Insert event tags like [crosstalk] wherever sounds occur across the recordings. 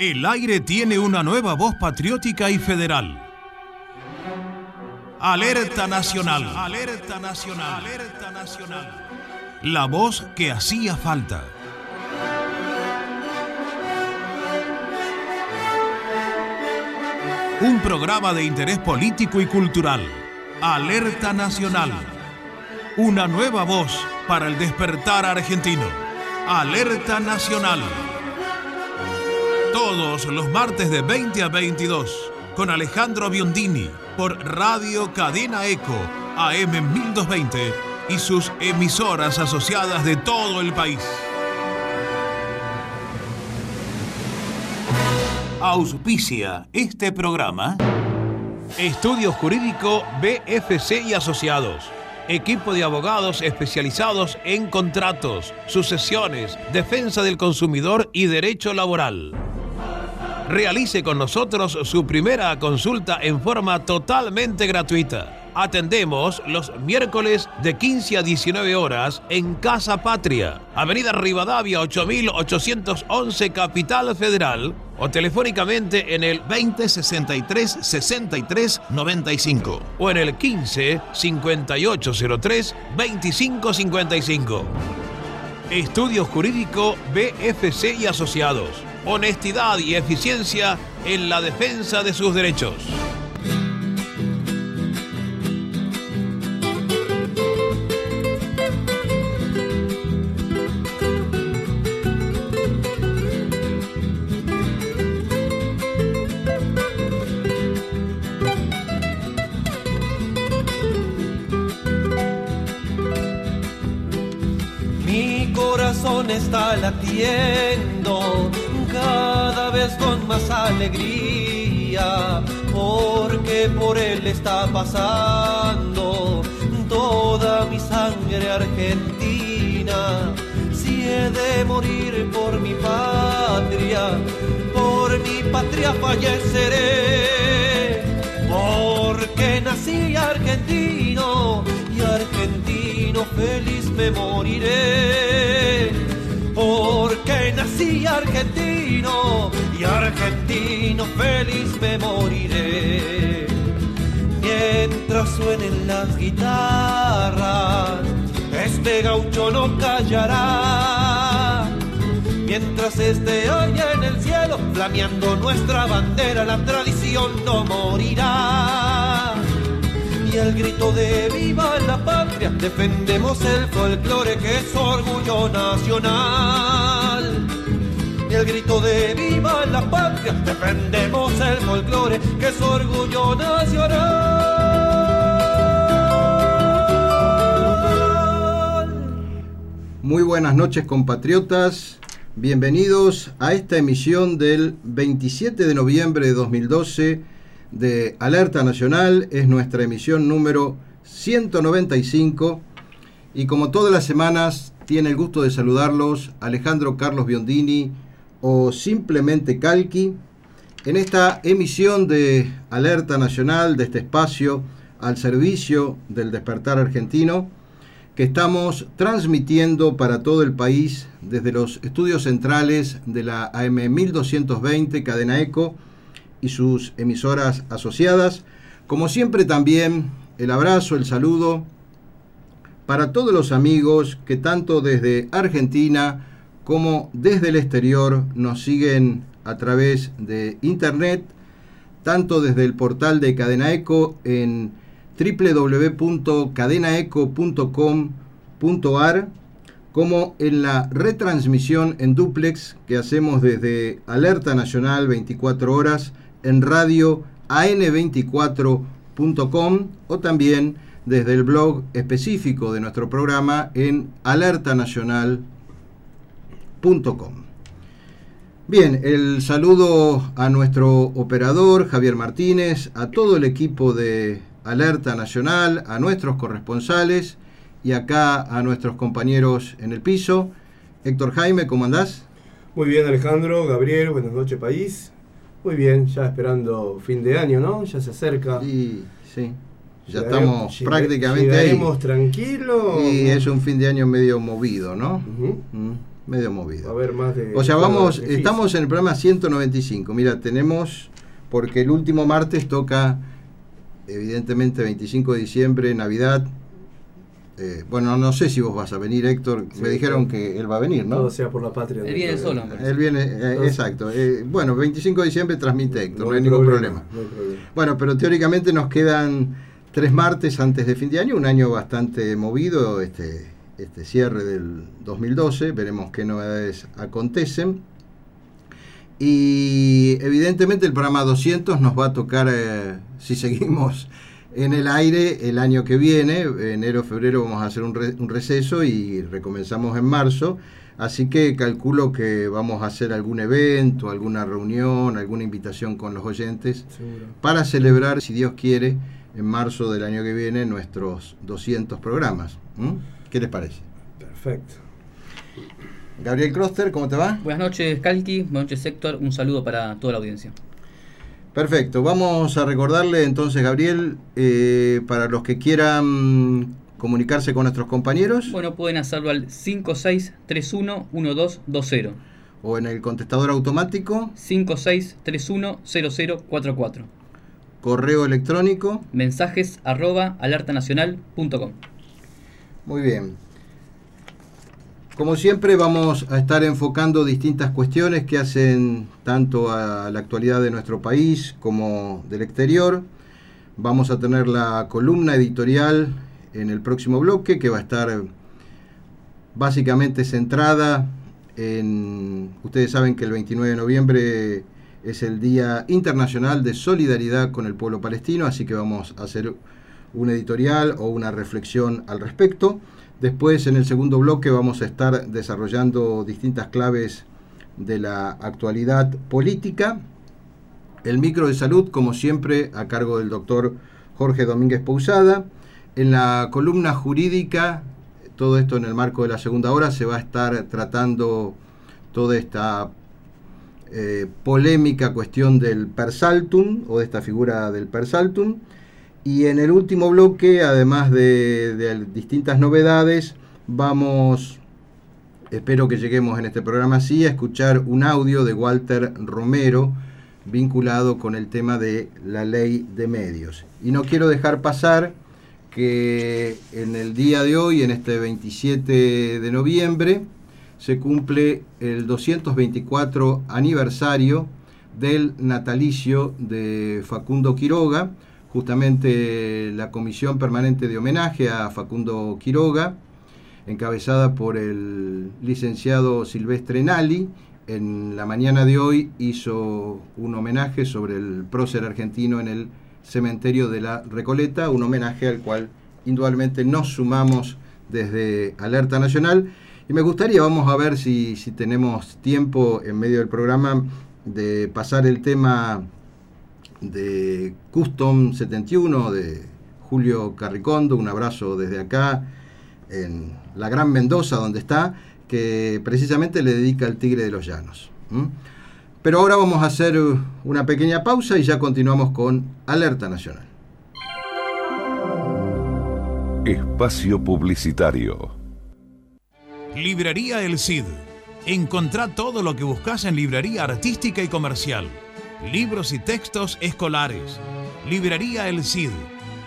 El aire tiene una nueva voz patriótica y federal. Alerta Nacional. Alerta Nacional. Alerta Nacional. La voz que hacía falta. Un programa de interés político y cultural. Alerta Nacional. Una nueva voz para el despertar argentino. Alerta Nacional. Todos los martes de 20 a 22 con Alejandro Biondini por Radio Cadena Eco AM 1220 y sus emisoras asociadas de todo el país. Auspicia este programa. Estudio Jurídico BFC y Asociados. Equipo de abogados especializados en contratos, sucesiones, defensa del consumidor y derecho laboral. Realice con nosotros su primera consulta en forma totalmente gratuita. Atendemos los miércoles de 15 a 19 horas en Casa Patria, Avenida Rivadavia 8811 Capital Federal o telefónicamente en el 2063 63 95 o en el 15 5803 2555. Estudio Jurídico BFC y Asociados. Honestidad y eficiencia en la defensa de sus derechos. Mi corazón está latiendo cada vez con más alegría, porque por él está pasando toda mi sangre argentina. Si he de morir por mi patria, por mi patria falleceré, porque nací argentino y argentino feliz me moriré. Porque nací argentino y argentino feliz me moriré. Mientras suenen las guitarras, este gaucho no callará. Mientras esté hoy en el cielo, flameando nuestra bandera, la tradición no morirá. Y el grito de viva la patria, defendemos el folclore que es orgullo nacional. Y el grito de viva la patria, defendemos el folclore que es orgullo nacional. Muy buenas noches compatriotas, bienvenidos a esta emisión del 27 de noviembre de 2012 de Alerta Nacional, es nuestra emisión número 195 y como todas las semanas tiene el gusto de saludarlos Alejandro Carlos Biondini o simplemente Calqui. En esta emisión de Alerta Nacional de este espacio al servicio del despertar argentino que estamos transmitiendo para todo el país desde los estudios centrales de la AM 1220 Cadena Eco y sus emisoras asociadas. Como siempre también el abrazo, el saludo para todos los amigos que tanto desde Argentina como desde el exterior nos siguen a través de internet, tanto desde el portal de Cadena Eco en www.cadenaeco.com.ar como en la retransmisión en duplex que hacemos desde Alerta Nacional 24 horas en radio an24.com o también desde el blog específico de nuestro programa en alertanacional.com. Bien, el saludo a nuestro operador Javier Martínez, a todo el equipo de Alerta Nacional, a nuestros corresponsales y acá a nuestros compañeros en el piso. Héctor Jaime, ¿cómo andás? Muy bien, Alejandro, Gabriel, buenas noches, país. Muy bien, ya esperando fin de año, ¿no? Ya se acerca. Sí, sí. Ya estamos prácticamente ahí. llegaremos tranquilos. Y es un fin de año medio movido, ¿no? Mm. medio movido. A haber más de. O sea, vamos, difícil. estamos en el programa 195. Mira, tenemos, porque el último martes toca, evidentemente, 25 de diciembre, Navidad. Eh, bueno, no sé si vos vas a venir, Héctor. Sí, Me dijeron que él va a venir, ¿no? Todo sea por la patria. Él viene solo, hombre. Él viene, eh, exacto. Eh, bueno, 25 de diciembre transmite Héctor, no, hay ningún problema. No hay problema. Bueno, pero teóricamente nos quedan tres martes antes de fin de año, un año bastante movido, este, este cierre del 2012, veremos qué novedades acontecen. Y evidentemente el programa 200 nos va a tocar, eh, si [laughs] seguimos en el aire, el año que viene, enero, febrero vamos a hacer un, re- un receso y recomenzamos en marzo. Así que calculo que vamos a hacer algún evento, alguna reunión, alguna invitación con los oyentes Seguro. para celebrar, si Dios quiere, en marzo del año que viene nuestros 200 programas. ¿Mm? ¿Qué les parece? Perfecto. Gabriel Croster, ¿cómo te va? Buenas noches, Calqui. Buenas noches, Héctor. Un saludo para toda la audiencia. Perfecto, vamos a recordarle entonces, Gabriel, eh, para los que quieran comunicarse con nuestros compañeros Bueno, pueden hacerlo al 5631-1220. o en el contestador automático, 5631-0044. correo electrónico. Mensajes arroba alertanacional.com. Muy bien. Como siempre vamos a estar enfocando distintas cuestiones que hacen tanto a la actualidad de nuestro país como del exterior. Vamos a tener la columna editorial en el próximo bloque que va a estar básicamente centrada en... Ustedes saben que el 29 de noviembre es el Día Internacional de Solidaridad con el Pueblo Palestino, así que vamos a hacer un editorial o una reflexión al respecto. Después, en el segundo bloque, vamos a estar desarrollando distintas claves de la actualidad política. El micro de salud, como siempre, a cargo del doctor Jorge Domínguez Pousada. En la columna jurídica, todo esto en el marco de la segunda hora, se va a estar tratando toda esta eh, polémica cuestión del persaltum o de esta figura del persaltum. Y en el último bloque, además de, distintas novedades, vamos, espero que lleguemos en este programa así, a escuchar un audio de Walter Romero vinculado con el tema de la ley de medios. Y no quiero dejar pasar que en el día de hoy, en este 27 de noviembre, se cumple el 224 aniversario del natalicio de Facundo Quiroga, justamente la Comisión Permanente de Homenaje a Facundo Quiroga, encabezada por el licenciado Silvestre Nali, en la mañana de hoy hizo un homenaje sobre el prócer argentino en el cementerio de la Recoleta, un homenaje al cual indudablemente nos sumamos desde Alerta Nacional. Y me gustaría, vamos a ver si, si tenemos tiempo en medio del programa de pasar el tema de Custom 71 de Julio Carricondo, un abrazo desde acá en la Gran Mendoza donde está, que precisamente le dedica al Tigre de los Llanos. Pero ahora vamos a hacer una pequeña pausa y ya continuamos con Alerta Nacional. Espacio Publicitario. Librería El Cid. Encontrá todo lo que buscas en librería artística y comercial. Libros y textos escolares. Librería El Cid.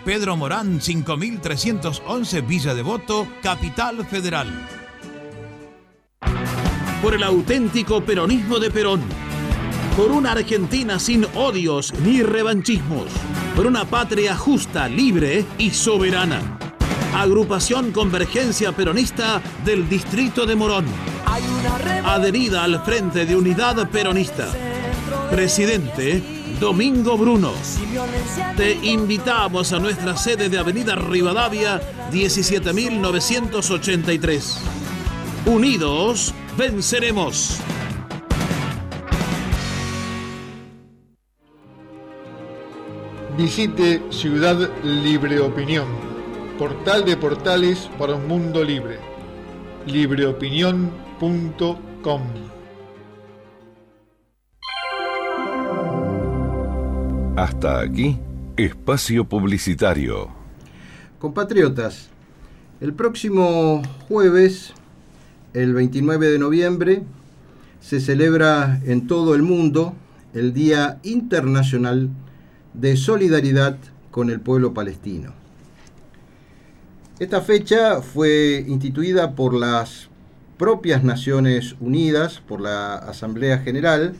Pedro Morán 5311 Villa Devoto, Capital Federal. Por el auténtico peronismo de Perón. Por una Argentina sin odios ni revanchismos. Por una patria justa, libre y soberana. Agrupación Convergencia Peronista del Distrito de Morón. Adherida al Frente de Unidad Peronista. Presidente Domingo Bruno. Te invitamos a nuestra sede de Avenida Rivadavia 17983. Unidos venceremos. Visite Ciudad Libre Opinión, portal de portales para un mundo libre. libreopinión.com Hasta aquí, espacio publicitario. Compatriotas, el próximo jueves el 29 de noviembre se celebra en todo el mundo el Día Internacional de Solidaridad con el pueblo palestino. Esta fecha fue instituida por las propias Naciones Unidas, por la Asamblea General.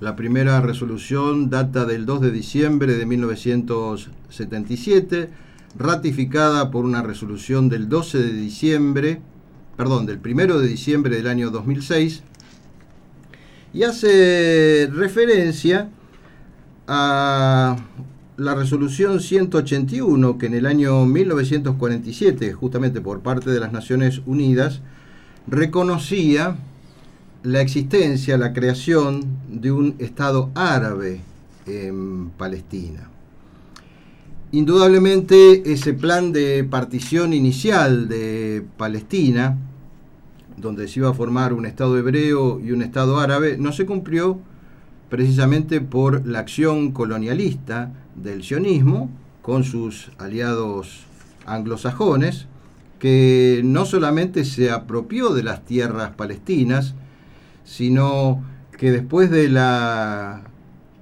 La primera resolución data del 2 de diciembre de 1977, ratificada por una resolución del 12 de diciembre, perdón, del 1 de diciembre del año 2006, y hace referencia a la resolución 181 que en el año 1947, justamente por parte de las Naciones Unidas, reconocía la existencia, la creación de un Estado árabe en Palestina. Indudablemente ese plan de partición inicial de Palestina, donde se iba a formar un Estado hebreo y un Estado árabe, no se cumplió precisamente por la acción colonialista del sionismo con sus aliados anglosajones, que no solamente se apropió de las tierras palestinas, sino que después de la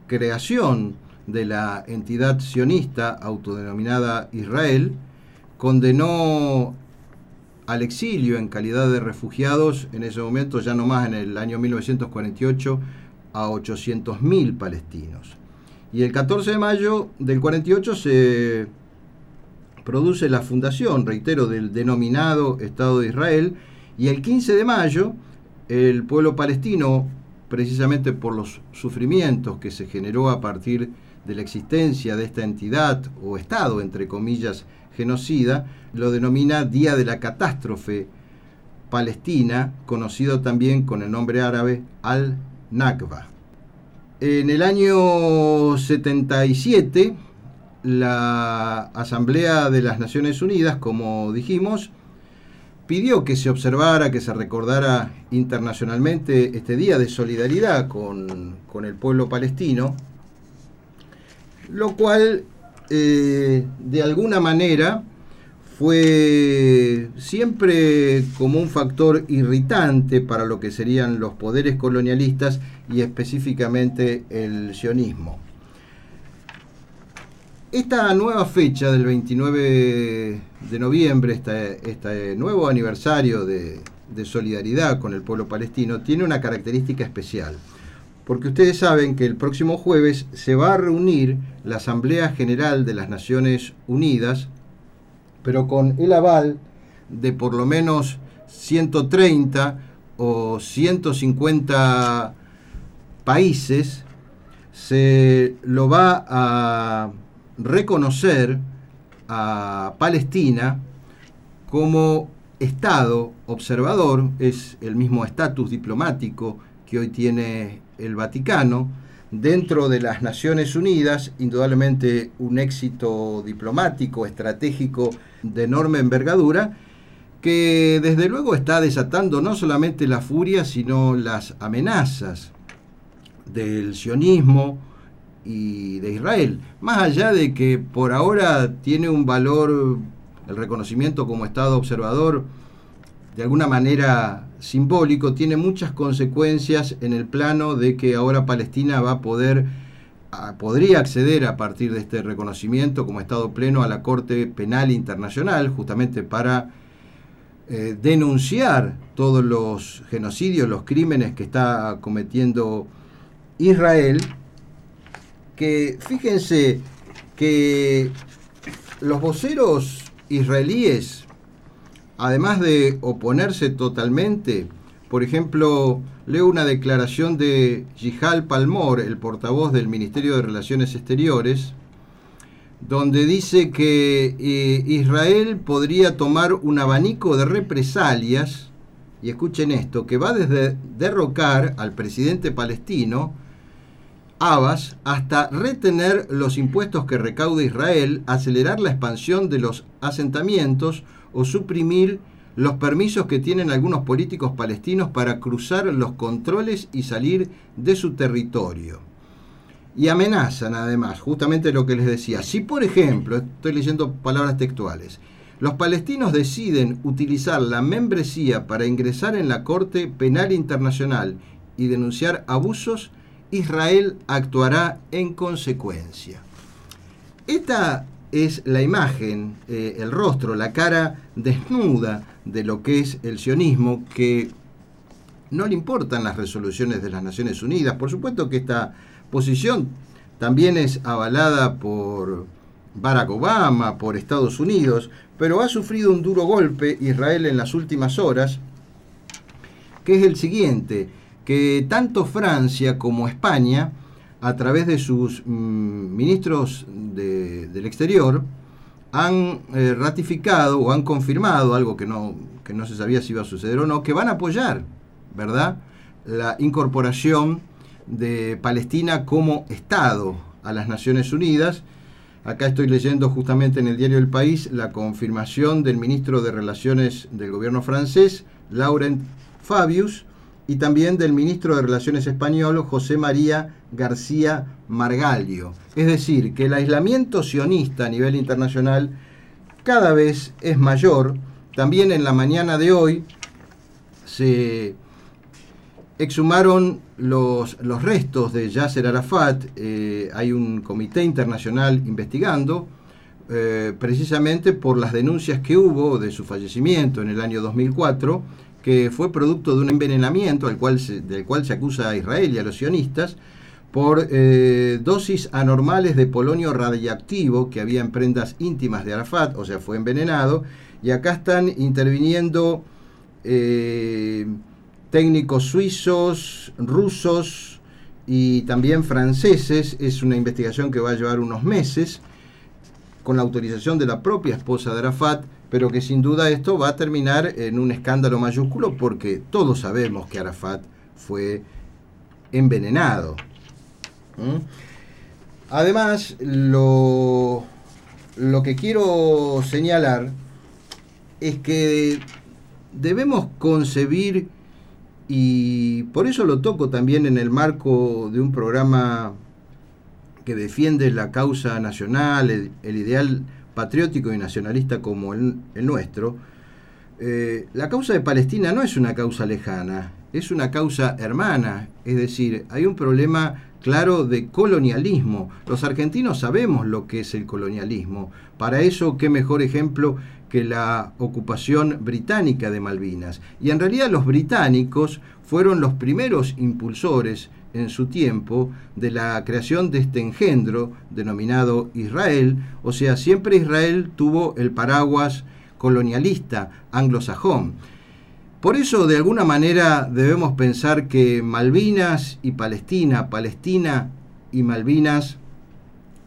creación de la entidad sionista autodenominada Israel, condenó al exilio en calidad de refugiados, en ese momento ya no más en el año 1948, a 800.000 palestinos. Y el 14 de mayo del 48 se produce la fundación, reitero, del denominado Estado de Israel, y el 15 de mayo el pueblo palestino, precisamente por los sufrimientos que se generó a partir de la existencia de esta entidad o Estado, entre comillas, genocida, lo denomina Día de la Catástrofe Palestina, conocido también con el nombre árabe Al-Nakba. En el año 77, la Asamblea de las Naciones Unidas, como dijimos, pidió que se observara, que se recordara internacionalmente este día de solidaridad con, con el pueblo palestino, lo cual eh, de alguna manera fue siempre como un factor irritante para lo que serían los poderes colonialistas y específicamente el sionismo. Esta nueva fecha del 29 de noviembre, este, este nuevo aniversario de, de solidaridad con el pueblo palestino, tiene una característica especial. Porque ustedes saben que el próximo jueves se va a reunir la Asamblea General de las Naciones Unidas, pero con el aval de por lo menos 130 o 150 países, se lo va a reconocer a Palestina como Estado observador, es el mismo estatus diplomático que hoy tiene el Vaticano, dentro de las Naciones Unidas, indudablemente un éxito diplomático, estratégico de enorme envergadura, que desde luego está desatando no solamente la furia, sino las amenazas del sionismo y de Israel. Más allá de que por ahora tiene un valor el reconocimiento como Estado observador, de alguna manera simbólico, tiene muchas consecuencias en el plano de que ahora Palestina va a poder, podría acceder a partir de este reconocimiento como Estado pleno a la Corte Penal Internacional, justamente para eh, denunciar todos los genocidios, los crímenes que está cometiendo Israel, que fíjense que los voceros israelíes además de oponerse totalmente, por ejemplo, leo una declaración de Jihal Palmor, el portavoz del Ministerio de Relaciones Exteriores, donde dice que eh, Israel podría tomar un abanico de represalias, y escuchen esto, que va desde derrocar al presidente palestino, Abbas, hasta retener los impuestos que recauda Israel, acelerar la expansión de los asentamientos, o suprimir los permisos que tienen algunos políticos palestinos para cruzar los controles y salir de su territorio. Y amenazan además, justamente lo que les decía, si por ejemplo, estoy leyendo palabras textuales, los palestinos deciden utilizar la membresía para ingresar en la Corte Penal Internacional y denunciar abusos, Israel actuará en consecuencia. Esta es la imagen, eh, el rostro, la cara desnuda de lo que es el sionismo, que no le importan las resoluciones de las Naciones Unidas. Por supuesto que esta posición también es avalada por Barack Obama, por Estados Unidos, pero ha sufrido un duro golpe Israel en las últimas horas, que es el siguiente, que tanto Francia como España, a través de sus mm, ministros de- del exterior, han eh, ratificado o han confirmado algo que no, que no se sabía si iba a suceder o no, que van a apoyar, ¿verdad?, la incorporación de Palestina como Estado a las Naciones Unidas. Acá estoy leyendo justamente en el diario El País la confirmación del ministro de Relaciones del gobierno francés, Laurent Fabius, y también del ministro de Relaciones español, José María García Margallo. Es decir, que el aislamiento sionista a nivel internacional cada vez es mayor. También en la mañana de hoy se exhumaron los, los restos de Yasser Arafat. Eh, hay un comité internacional investigando eh, precisamente por las denuncias que hubo de su fallecimiento en el año 2004, que fue producto de un envenenamiento del cual se acusa a Israel y a los sionistas por eh, dosis anormales de polonio radiactivo que había en prendas íntimas de Arafat, o sea, fue envenenado. Y acá están interviniendo eh, técnicos suizos, rusos y también franceses. Es una investigación que va a llevar unos meses con la autorización de la propia esposa de Arafat, pero que sin duda esto va a terminar en un escándalo mayúsculo porque todos sabemos que Arafat fue envenenado. Además, lo, lo que quiero señalar es que debemos concebir, y por eso lo toco también en el marco de un programa que defiende la causa nacional, el ideal patriótico y nacionalista como el, nuestro, eh, la causa de Palestina no es una causa lejana, es una causa hermana, es decir, hay un problema claro de colonialismo. Los argentinos sabemos lo que es el colonialismo. Para eso, qué mejor ejemplo que la ocupación británica de Malvinas. Y en realidad los británicos fueron los primeros impulsores en su tiempo de la creación de este engendro denominado Israel, o sea, siempre Israel tuvo el paraguas colonialista anglosajón. Por eso, de alguna manera, debemos pensar que Malvinas y Palestina, Palestina y Malvinas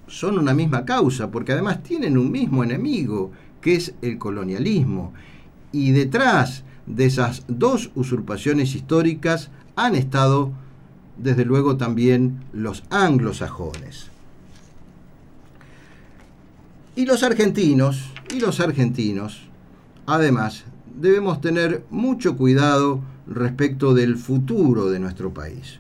son una misma causa, porque además tienen un mismo enemigo, que es el colonialismo. Y detrás de esas dos usurpaciones históricas han estado, desde luego, también los anglosajones. Y los argentinos, y los argentinos, además, debemos tener mucho cuidado respecto del futuro de nuestro país.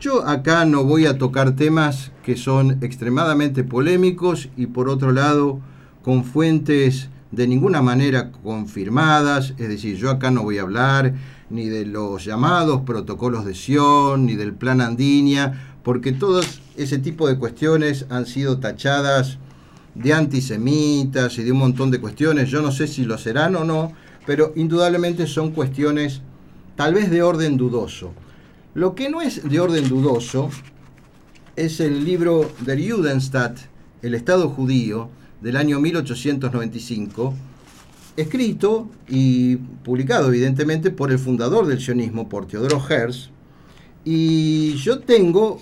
Yo acá no voy a tocar temas que son extremadamente polémicos y por otro lado con fuentes de ninguna manera confirmadas, es decir, yo acá no voy a hablar ni de los llamados protocolos de Sion, ni del plan Andinia, porque todo ese tipo de cuestiones han sido tachadas de antisemitas y de un montón de cuestiones, yo no sé si lo serán o no, pero indudablemente son cuestiones tal vez de orden dudoso. Lo que no es de orden dudoso es el libro del Judenstadt, El Estado Judío, del año 1895, escrito y publicado evidentemente por el fundador del sionismo, por Teodoro Herz, y yo tengo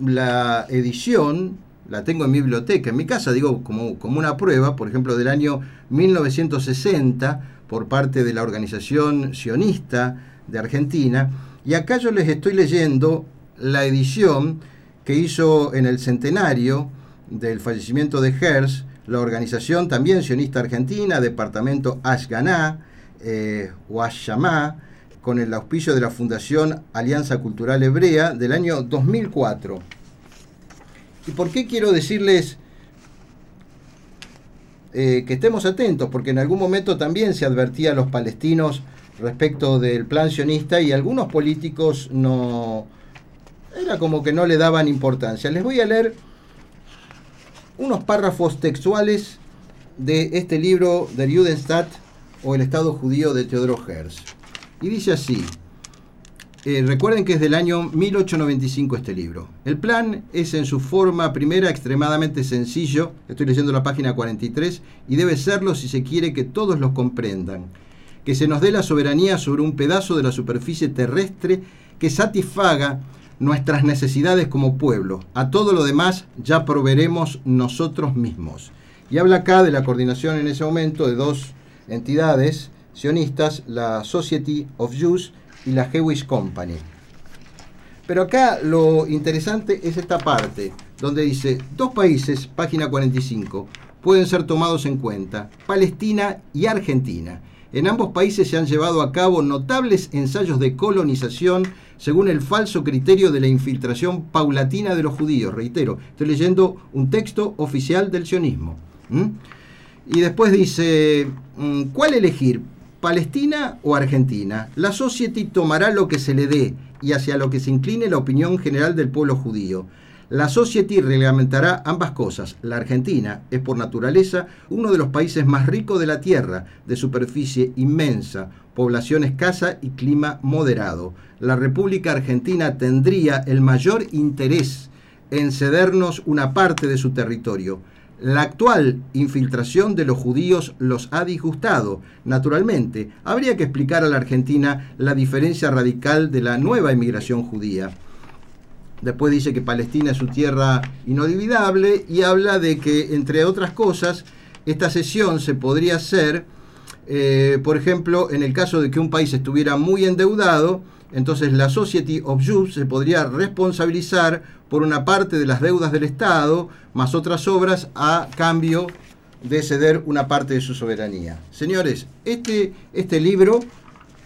la edición, la tengo en mi biblioteca, en mi casa, digo, como, como una prueba, por ejemplo, del año 1960, por parte de la organización sionista de Argentina, y acá yo les estoy leyendo la edición que hizo en el centenario del fallecimiento de Herz, la organización también sionista argentina, departamento Ashganá eh, con el auspicio de la Fundación Alianza Cultural Hebrea del año 2004. ¿Y por qué quiero decirles eh, que estemos atentos, porque en algún momento también se advertía a los palestinos respecto del plan sionista y algunos políticos no... Era como que no le daban importancia. Les voy a leer unos párrafos textuales de este libro del Judenstadt o el Estado judío de Teodoro Herz. Y dice así, eh, recuerden que es del año 1895 este libro. El plan es en su forma primera extremadamente sencillo, estoy leyendo la página 43, y debe serlo si se quiere que todos los comprendan. Que se nos dé la soberanía sobre un pedazo de la superficie terrestre que satisfaga nuestras necesidades como pueblo. A todo lo demás ya proveeremos nosotros mismos. Y habla acá de la coordinación en ese momento de dos entidades sionistas, la Society of Jews y la Jewish Company. Pero acá lo interesante es esta parte, donde dice, dos países, página 45, pueden ser tomados en cuenta, Palestina y Argentina. En ambos países se han llevado a cabo notables ensayos de colonización según el falso criterio de la infiltración paulatina de los judíos. Reitero, estoy leyendo un texto oficial del sionismo. Y después dice, mm, ¿cuál elegir? ¿Palestina o Argentina? La Society tomará lo que se le dé y hacia lo que se incline la opinión general del pueblo judío. La Society reglamentará ambas cosas. La Argentina es por naturaleza uno de los países más ricos de la Tierra, de superficie inmensa, población escasa y clima moderado. La República Argentina tendría el mayor interés en cedernos una parte de su territorio. La actual infiltración de los judíos los ha disgustado. Naturalmente, habría que explicar a la Argentina la diferencia radical de la nueva inmigración judía. Después dice que Palestina es su tierra inolvidable y habla de que, entre otras cosas, esta sesión se podría hacer, eh, por ejemplo, en el caso de que un país estuviera muy endeudado, entonces la Society of Jews se podría responsabilizar por una parte de las deudas del Estado, más otras obras, a cambio de ceder una parte de su soberanía. Señores, este, este libro,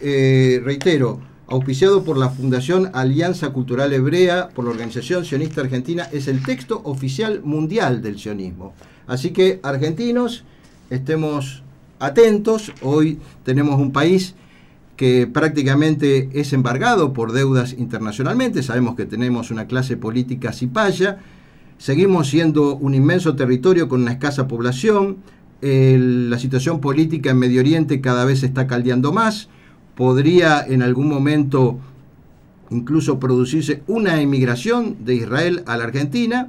eh, reitero, auspiciado por la Fundación Alianza Cultural Hebrea, por la Organización Sionista Argentina, es el texto oficial mundial del sionismo. Así que, argentinos, estemos atentos. Hoy tenemos un país que prácticamente es embargado por deudas internacionalmente. Sabemos que tenemos una clase política cipaya. Seguimos siendo un inmenso territorio con una escasa población. la situación política en Medio Oriente cada vez está caldeando más. Podría en algún momento incluso producirse una emigración de Israel a la Argentina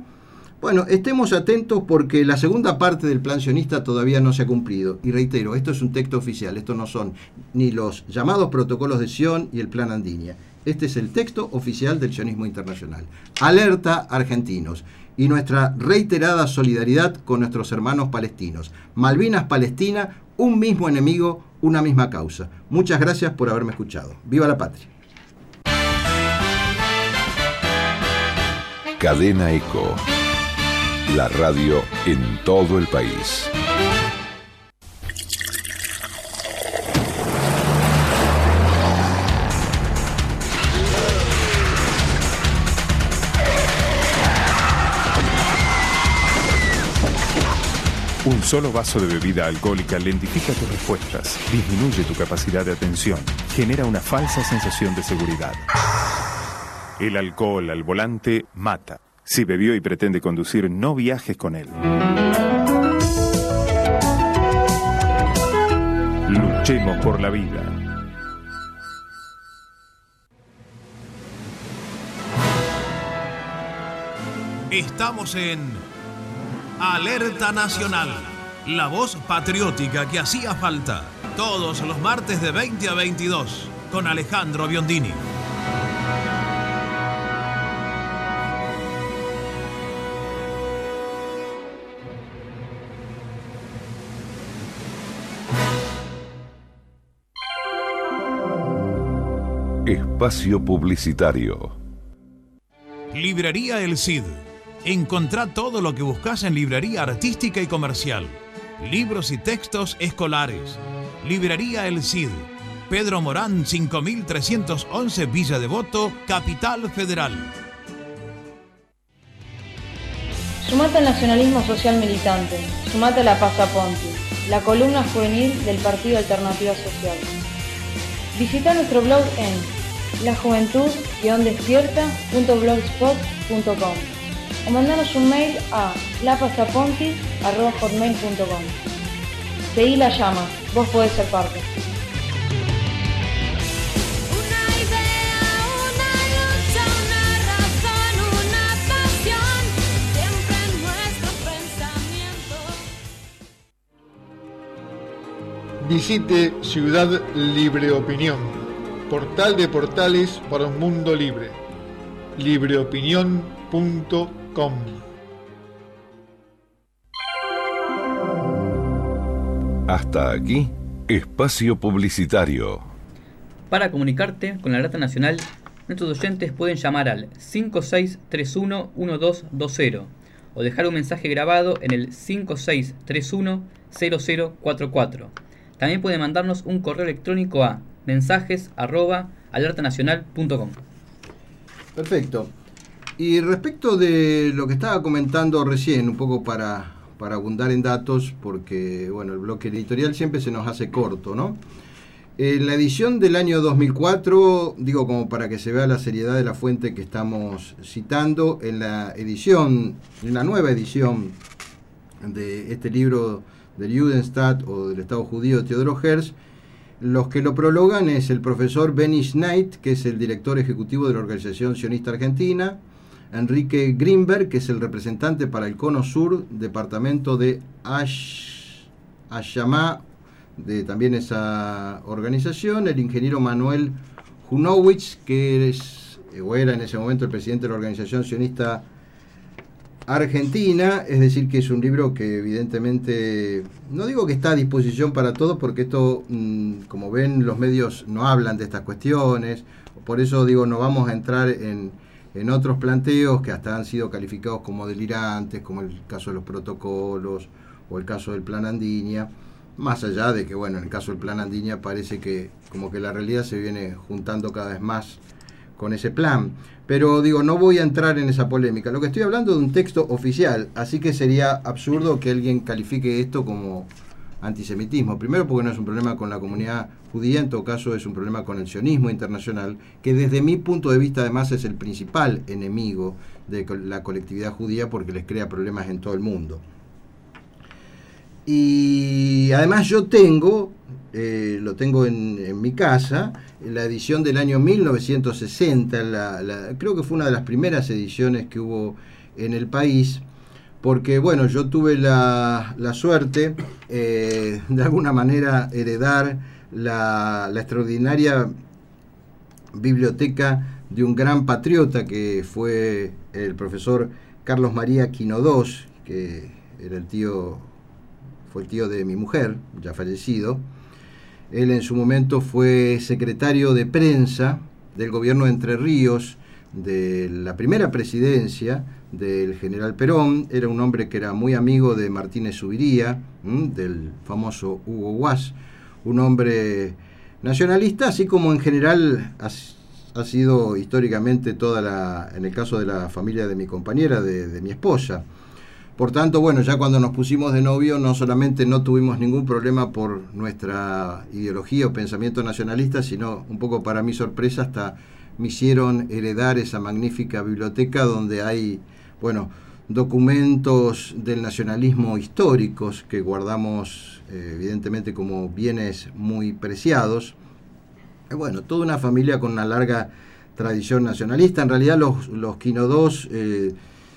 bueno, estemos atentos porque la segunda parte del plan sionista todavía no se ha cumplido. Y reitero, esto es un texto oficial, esto no son ni los llamados protocolos de Sion y el plan Andinia. Este es el texto oficial del sionismo internacional. Alerta argentinos y nuestra reiterada solidaridad con nuestros hermanos palestinos. Malvinas Palestina, un mismo enemigo, una misma causa. Muchas gracias por haberme escuchado. Viva la patria. Cadena Eco la radio en todo el país. Un solo vaso de bebida alcohólica lentifica tus respuestas, disminuye tu capacidad de atención, genera una falsa sensación de seguridad. El alcohol al volante mata. Si bebió y pretende conducir, no viajes con él. Luchemos por la vida. Estamos en Alerta Nacional, la voz patriótica que hacía falta, todos los martes de 20 a 22, con Alejandro Biondini. Espacio Publicitario. Librería El Cid. Encontrá todo lo que buscas en librería artística y comercial. Libros y textos escolares. Librería El Cid. Pedro Morán 5311 Villa Devoto, Capital Federal. Sumate al nacionalismo social militante, sumate a la Paz Ponti, la columna juvenil del Partido Alternativa Social. Visita nuestro blog en lajuventud-despierta.blogspot.com o mandanos un mail a lapazaponti.com. Seguí la llama, vos podés ser parte. Visite Ciudad Libre Opinión, portal de portales para un mundo libre. libreopinión.com Hasta aquí, espacio publicitario. Para comunicarte con la Alerta Nacional, nuestros oyentes pueden llamar al 5631-1220 o dejar un mensaje grabado en el 5631-0044. También pueden mandarnos un correo electrónico a mensajes Perfecto. Y respecto de lo que estaba comentando recién, un poco para para abundar en datos, porque bueno, el bloque editorial siempre se nos hace corto, ¿no? En la edición del año 2004, digo como para que se vea la seriedad de la fuente que estamos citando, en la edición, en la nueva edición de este libro del Judenstadt o del Estado Judío de Teodoro Herz, los que lo prologan es el profesor Benny Schneid, que es el director ejecutivo de la Organización Sionista Argentina, Enrique Greenberg, que es el representante para el Cono Sur, departamento de Ash, Ashamá, de también esa organización, el ingeniero Manuel Junowicz, que es, o era en ese momento el presidente de la organización sionista argentina, es decir, que es un libro que evidentemente, no digo que está a disposición para todos, porque esto, mm, como ven, los medios no hablan de estas cuestiones, por eso digo, no vamos a entrar en, en otros planteos que hasta han sido calificados como delirantes, como el caso de los protocolos o el caso del plan Andiña, más allá de que, bueno, en el caso del plan Andiña parece que como que la realidad se viene juntando cada vez más con ese plan. Pero digo, no voy a entrar en esa polémica. Lo que estoy hablando de un texto oficial, así que sería absurdo que alguien califique esto como antisemitismo. Primero porque no es un problema con la comunidad judía, en todo caso es un problema con el sionismo internacional, que desde mi punto de vista además es el principal enemigo de la colectividad judía porque les crea problemas en todo el mundo. Y además yo tengo, eh, lo tengo en, mi casa, la edición del año 1960, creo que fue una de las primeras ediciones que hubo en el país, porque bueno, yo tuve la, suerte eh, de alguna manera heredar la, extraordinaria biblioteca de un gran patriota que fue el profesor Carlos María Quinodós, que era el tío, fue el tío de mi mujer, ya fallecido. Él en su momento fue secretario de prensa del gobierno de Entre Ríos, de la primera presidencia del general Perón, era un hombre que era muy amigo de Martínez Subiría, del famoso Hugo Guas, un hombre nacionalista, así como en general ha, sido históricamente toda la, en el caso de la familia de mi compañera, de, mi esposa. Por tanto, bueno, ya cuando nos pusimos de novio, no solamente no tuvimos ningún problema por nuestra ideología o pensamiento nacionalista, sino un poco para mi sorpresa, hasta me hicieron heredar esa magnífica biblioteca donde hay bueno, documentos del nacionalismo históricos que guardamos eh, evidentemente como bienes muy preciados. bueno, toda una familia con una larga tradición nacionalista. En realidad los, los Quinodos, eh,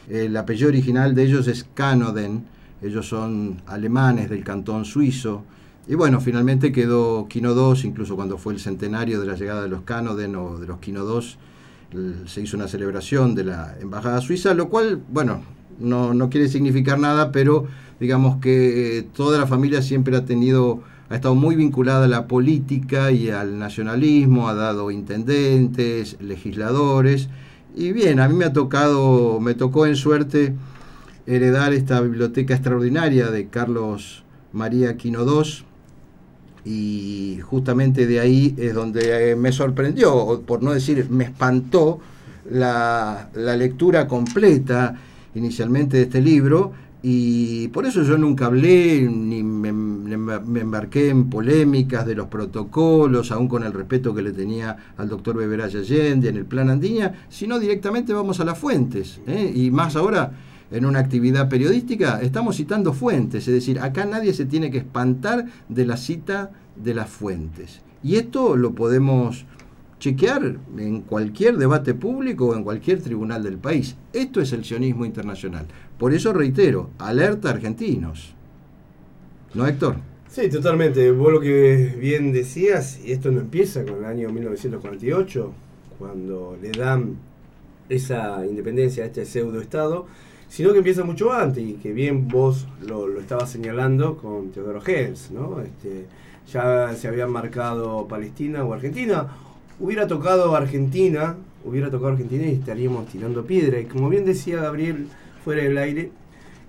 el apellido original de ellos es Canoden, ellos son alemanes del cantón suizo. Y bueno, finalmente quedó Quinodos, incluso cuando fue el centenario de la llegada de los Canoden o de los Quinodos, se hizo una celebración de la Embajada Suiza, lo cual, bueno, no, quiere significar nada, pero digamos que eh, toda la familia siempre ha tenido, ha estado muy vinculada a la política y al nacionalismo, ha dado intendentes, legisladores, y bien, a mí me ha tocado, me tocó en suerte heredar esta biblioteca extraordinaria de Carlos María Quino II, y justamente de ahí es donde eh, me sorprendió, por no decir me espantó, la, lectura completa inicialmente de este libro y por eso yo nunca hablé ni me, embarqué en polémicas de los protocolos, aún con el respeto que le tenía al doctor Beberay Allende en el plan Andiña, sino directamente vamos a las fuentes. ¿eh? Y más ahora, en una actividad periodística, estamos citando fuentes, es decir, acá nadie se tiene que espantar de la cita de las fuentes. Y esto lo podemos chequear en cualquier debate público o en cualquier tribunal del país. Esto es el sionismo internacional. Por eso reitero, alerta argentinos. ¿No, Héctor? Sí, totalmente. Vos lo que bien decías, y esto no empieza con el año 1948, cuando le dan esa independencia a este pseudo-estado, sino que empieza mucho antes, y que bien vos lo, lo estabas señalando con Teodoro Hens, ¿no? Este, ya se habían marcado Palestina o Argentina, hubiera tocado Argentina, hubiera tocado Argentina y estaríamos tirando piedra. Y como bien decía Gabriel fuera del aire,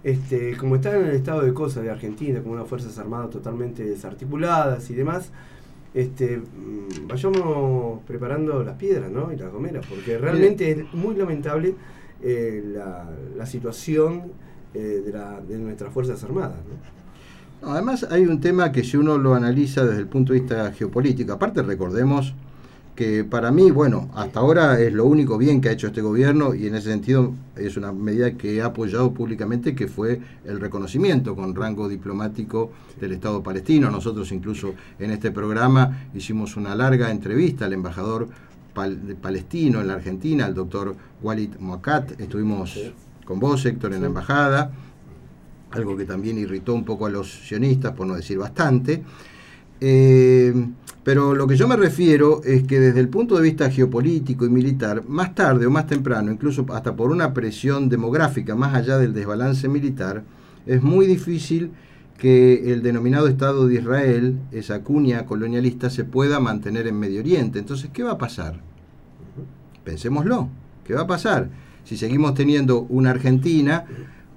este, como está en el estado de cosas de Argentina, con unas fuerzas armadas totalmente desarticuladas y demás, este, mm, vayamos preparando las piedras ¿no? y las gomeras, porque realmente es muy lamentable eh, la, situación eh, de, de, nuestras fuerzas armadas. Además hay un tema que si uno lo analiza desde el punto de vista geopolítico, aparte recordemos que para mí, bueno, hasta ahora es lo único bien que ha hecho este gobierno y en ese sentido es una medida que he apoyado públicamente, que fue el reconocimiento con rango diplomático del Estado palestino. Nosotros incluso en este programa hicimos una larga entrevista al embajador palestino en la Argentina, al doctor Walid Moakat. Estuvimos con vos, Héctor, en la embajada, algo que también irritó un poco a los sionistas, por no decir bastante. Eh, pero lo que yo me refiero es que desde el punto de vista geopolítico y militar, más tarde o más temprano, incluso hasta por una presión demográfica más allá del desbalance militar, es muy difícil que el denominado Estado de Israel, esa cuña colonialista, se pueda mantener en Medio Oriente. Entonces, ¿qué va a pasar? Pensémoslo. ¿Qué va a pasar? Si seguimos teniendo una Argentina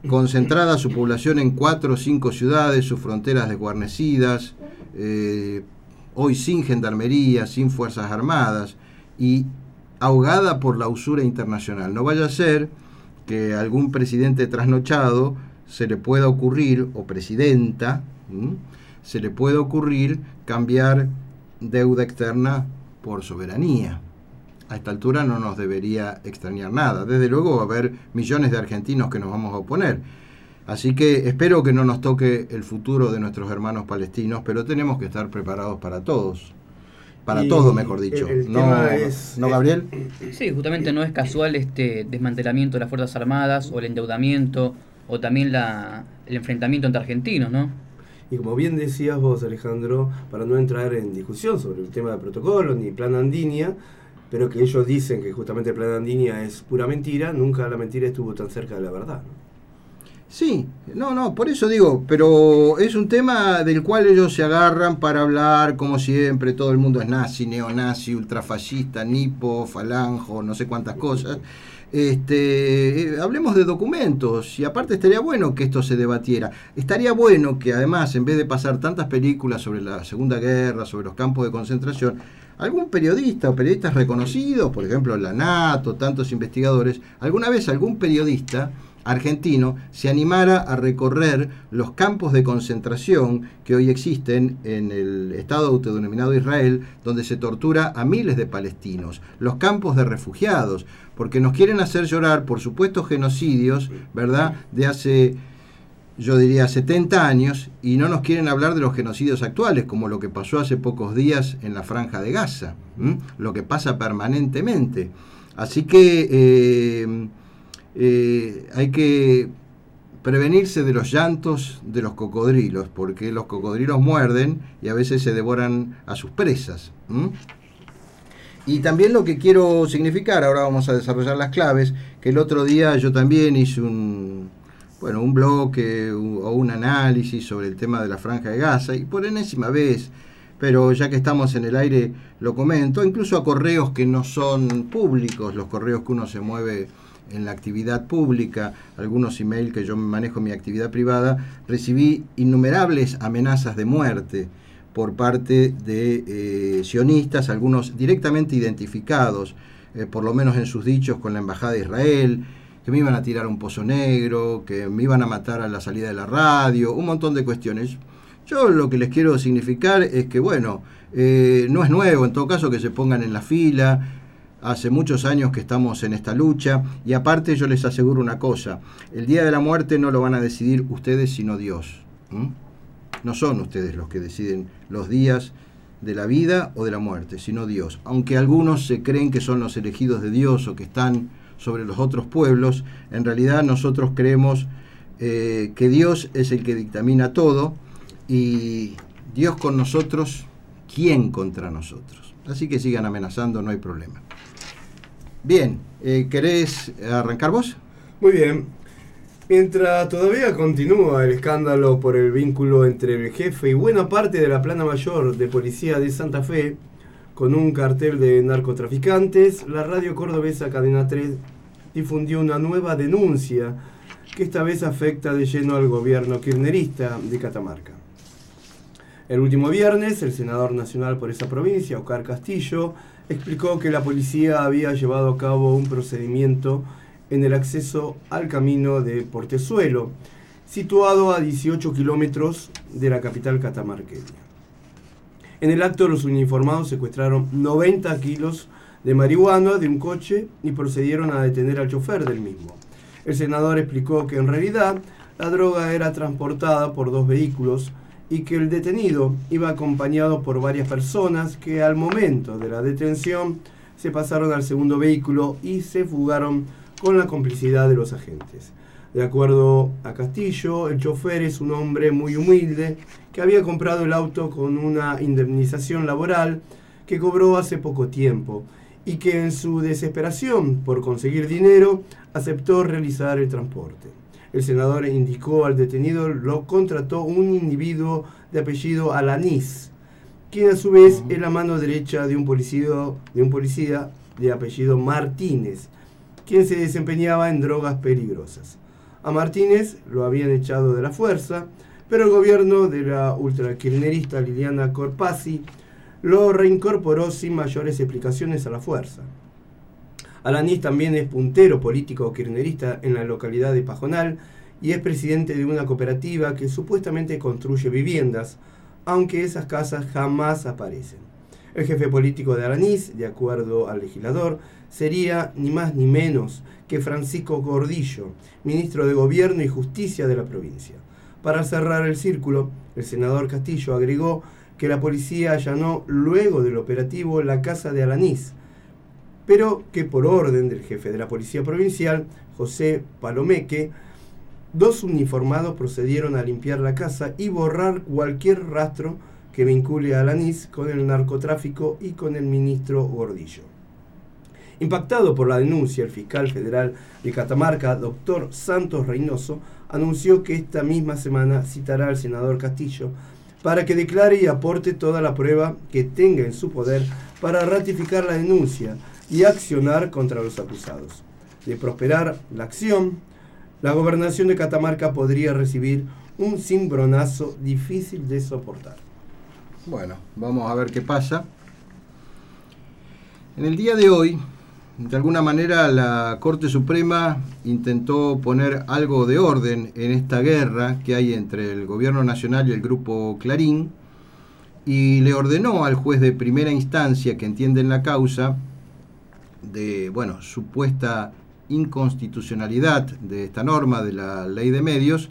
concentrada su población en cuatro o cinco ciudades, sus fronteras desguarnecidas, eh, hoy sin gendarmería, sin fuerzas armadas y ahogada por la usura internacional. No vaya a ser que algún presidente trasnochado se le pueda ocurrir, o presidenta, se le pueda ocurrir cambiar deuda externa por soberanía. A esta altura no nos debería extrañar nada. Desde luego va a haber millones de argentinos que nos vamos a oponer Así que espero que no nos toque el futuro de nuestros hermanos palestinos, pero tenemos que estar preparados para todos. Para todo, mejor dicho. ¿No, Gabriel? Sí, justamente no es casual este desmantelamiento de las Fuerzas Armadas o el endeudamiento o también la, el enfrentamiento entre argentinos, ¿no? Y como bien decías vos, Alejandro, para no entrar en discusión sobre el tema de protocolo ni plan Andinia, pero que ellos dicen que justamente el plan Andinia es pura mentira, nunca la mentira estuvo tan cerca de la verdad. ¿no? Sí, no, no, por eso digo, pero es un tema del cual ellos se agarran para hablar, como siempre, todo el mundo es nazi, neonazi, ultrafascista, nipo, falanjo, no sé cuántas cosas. Este, eh, hablemos de documentos y aparte estaría bueno que esto se debatiera. Estaría bueno que además, en vez de pasar tantas películas sobre la Segunda Guerra, sobre los campos de concentración, algún periodista o periodistas reconocidos, por ejemplo la NATO, tantos investigadores, alguna vez algún periodista argentino se animara a recorrer los campos de concentración que hoy existen en el Estado autodenominado Israel, donde se tortura a miles de palestinos, los campos de refugiados, porque nos quieren hacer llorar por supuestos genocidios, ¿verdad?, de hace yo diría 70 años, y no nos quieren hablar de los genocidios actuales, como lo que pasó hace pocos días en la franja de Gaza, lo que pasa permanentemente. Así que eh, eh, hay que prevenirse de los llantos de los cocodrilos, porque los cocodrilos muerden y a veces se devoran a sus presas. Y también lo que quiero significar, ahora vamos a desarrollar las claves, que el otro día yo también hice un, bueno, un bloque o un análisis sobre el tema de la franja de Gaza y por enésima vez, pero ya que estamos en el aire lo comento, incluso a correos que no son públicos, los correos que uno se mueve en la actividad pública, algunos emails que yo manejo en mi actividad privada, recibí innumerables amenazas de muerte por parte de eh, sionistas, algunos directamente identificados, eh, por lo menos en sus dichos, con la Embajada de Israel, que me iban a tirar un pozo negro, que me iban a matar a la salida de la radio, un montón de cuestiones. Yo lo que les quiero significar es que, bueno, eh, no es nuevo, en todo caso, que se pongan en la fila. Hace muchos años que estamos en esta lucha y aparte yo les aseguro una cosa, el día de la muerte no lo van a decidir ustedes sino Dios. No son ustedes los que deciden los días de la vida o de la muerte, sino Dios. Aunque algunos se creen que son los elegidos de Dios o que están sobre los otros pueblos, en realidad nosotros creemos eh, que Dios es el que dictamina todo y Dios con nosotros, ¿quién contra nosotros? Así que sigan amenazando, no hay problema. Bien, eh, ¿querés arrancar vos? Muy bien. Mientras todavía continúa el escándalo por el vínculo entre el jefe y buena parte de la plana mayor de policía de Santa Fe con un cartel de narcotraficantes, la radio cordobesa Cadena 3 difundió una nueva denuncia que esta vez afecta de lleno al gobierno kirchnerista de Catamarca. El último viernes, el senador nacional por esa provincia, Oscar Castillo, explicó que la policía había llevado a cabo un procedimiento en el acceso al camino de Portezuelo, situado a 18 kilómetros de la capital catamarqueña. En el acto los uniformados secuestraron 90 kilos de marihuana de un coche y procedieron a detener al chofer del mismo. El senador explicó que en realidad la droga era transportada por dos vehículos y que el detenido iba acompañado por varias personas que al momento de la detención se pasaron al segundo vehículo y se fugaron con la complicidad de los agentes. De acuerdo a Castillo, el chofer es un hombre muy humilde que había comprado el auto con una indemnización laboral que cobró hace poco tiempo y que en su desesperación por conseguir dinero aceptó realizar el transporte. El senador indicó al detenido lo contrató un individuo de apellido Alanís, quien a su vez es la mano derecha de un policía de, un policía de apellido Martínez, quien se desempeñaba en drogas peligrosas. A Martínez lo habían echado de la fuerza, pero el gobierno de la ultrakirchnerista Liliana Corpasi lo reincorporó sin mayores explicaciones a la fuerza. Alanís también es puntero político kirchnerista en la localidad de Pajonal y es presidente de una cooperativa que supuestamente construye viviendas, aunque esas casas jamás aparecen. El jefe político de Alanís, de acuerdo al legislador, sería ni más ni menos que Francisco Gordillo, ministro de Gobierno y Justicia de la provincia. Para cerrar el círculo, el senador Castillo agregó que la policía allanó luego del operativo la casa de Alanís, pero que por orden del jefe de la policía provincial, José Palomeque, dos uniformados procedieron a limpiar la casa y borrar cualquier rastro que vincule a Alanís con el narcotráfico y con el ministro Gordillo. Impactado por la denuncia, el fiscal federal de Catamarca, doctor Santos Reynoso, anunció que esta misma semana citará al senador Castillo para que declare y aporte toda la prueba que tenga en su poder para ratificar la denuncia y accionar contra los acusados. De prosperar la acción, la gobernación de Catamarca podría recibir un cimbronazo difícil de soportar. Bueno, vamos a ver qué pasa. En el día de hoy, de alguna manera, la Corte Suprema intentó poner algo de orden en esta guerra que hay entre el Gobierno Nacional y el Grupo Clarín y le ordenó al juez de primera instancia que entiende en la causa de, bueno, supuesta inconstitucionalidad de esta norma de la ley de medios,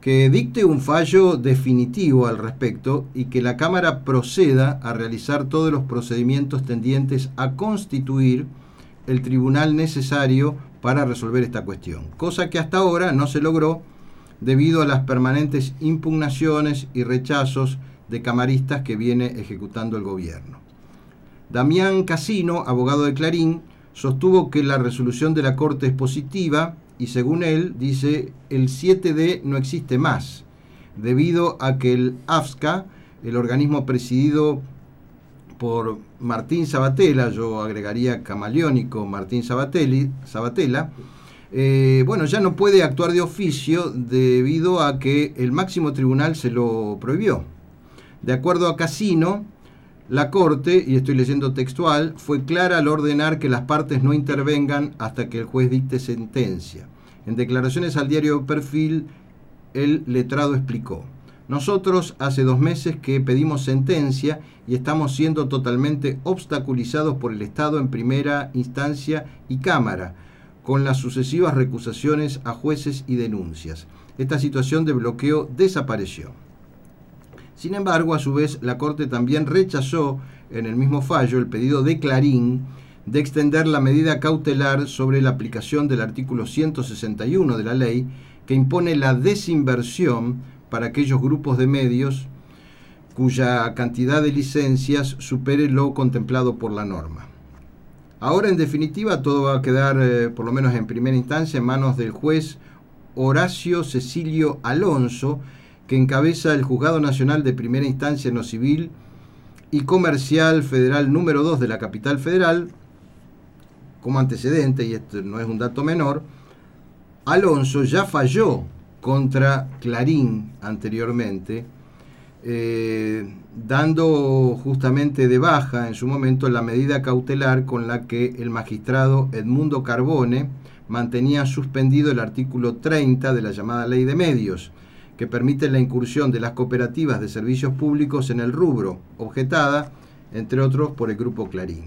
que dicte un fallo definitivo al respecto y que la Cámara proceda a realizar todos los procedimientos tendientes a constituir el tribunal necesario para resolver esta cuestión, cosa que hasta ahora no se logró debido a las permanentes impugnaciones y rechazos de camaristas que viene ejecutando el gobierno. Damián Casino, abogado de Clarín, sostuvo que la resolución de la Corte es positiva y según él dice el 7D no existe más, debido a que el AFSCA, el organismo presidido por Martín Sabatella, yo agregaría camaleónico Martín Sabatelli, Sabatella, eh, bueno, ya no puede actuar de oficio debido a que el máximo tribunal se lo prohibió. De acuerdo a Casino, La Corte, y estoy leyendo textual, fue clara al ordenar que las partes no intervengan hasta que el juez dicte sentencia. En declaraciones al diario Perfil, el letrado explicó, nosotros hace dos meses que pedimos sentencia y estamos siendo totalmente obstaculizados por el Estado en primera instancia y Cámara, con las sucesivas recusaciones a jueces y denuncias. Esta situación de bloqueo desapareció. Sin embargo, a su vez, la Corte también rechazó en el mismo fallo el pedido de Clarín de extender la medida cautelar sobre la aplicación del artículo 161 de la ley que impone la desinversión para aquellos grupos de medios cuya cantidad de licencias supere lo contemplado por la norma. Ahora, en definitiva, todo va a quedar, eh, por lo menos en primera instancia, en manos del juez Horacio Cecilio Alonso, que encabeza el Juzgado Nacional de Primera Instancia en lo Civil y Comercial Federal número 2 de la capital federal. Como antecedente, y esto no es un dato menor, Alonso ya falló contra Clarín anteriormente, eh, dando justamente de baja en su momento la medida cautelar con la que el magistrado Edmundo Carbone mantenía suspendido el artículo 30 de la llamada Ley de Medios, que permite la incursión de las cooperativas de servicios públicos en el rubro, objetada, entre otros, por el Grupo Clarín.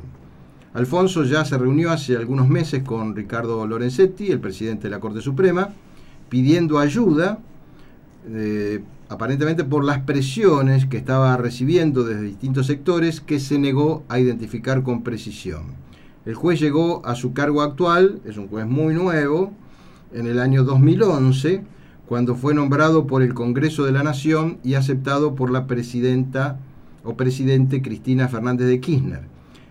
Alfonso ya se reunió hace algunos meses con Ricardo Lorenzetti, el presidente de la Corte Suprema, pidiendo ayuda, eh, aparentemente por las presiones que estaba recibiendo desde distintos sectores que se negó a identificar con precisión. El juez llegó a su cargo actual, es un juez muy nuevo, en el año 2011, cuando fue nombrado por el Congreso de la Nación y aceptado por la presidenta o presidente Cristina Fernández de Kirchner.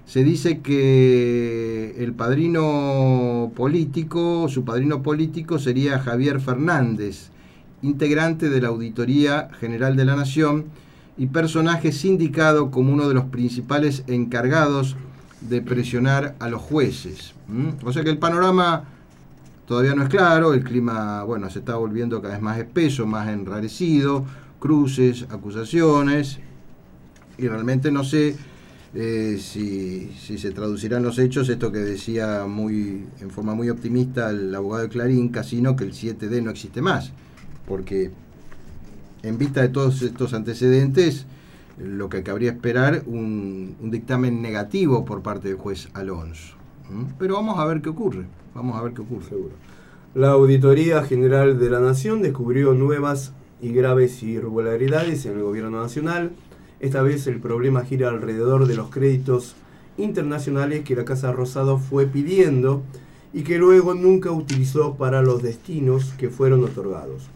Se dice que el padrino político, su padrino político sería Javier Fernández, integrante de la Auditoría General de la Nación y personaje sindicado como uno de los principales encargados de presionar a los jueces. O sea que el panorama todavía no es claro, el clima, bueno, se está volviendo cada vez más espeso, más enrarecido, cruces, acusaciones, y realmente no sé eh, si, se traducirán los hechos, esto que decía muy en forma muy optimista el abogado de Clarín, Casino, que el 7D no existe más, porque en vista de todos estos antecedentes, lo que cabría esperar un, un dictamen negativo por parte del juez Alonso. Pero vamos a ver qué ocurre, vamos a ver qué ocurre. Seguro. La Auditoría General de la Nación descubrió nuevas y graves irregularidades en el gobierno nacional esta vez el problema gira alrededor de los créditos internacionales que la Casa Rosado fue pidiendo y que luego nunca utilizó para los destinos que fueron otorgados.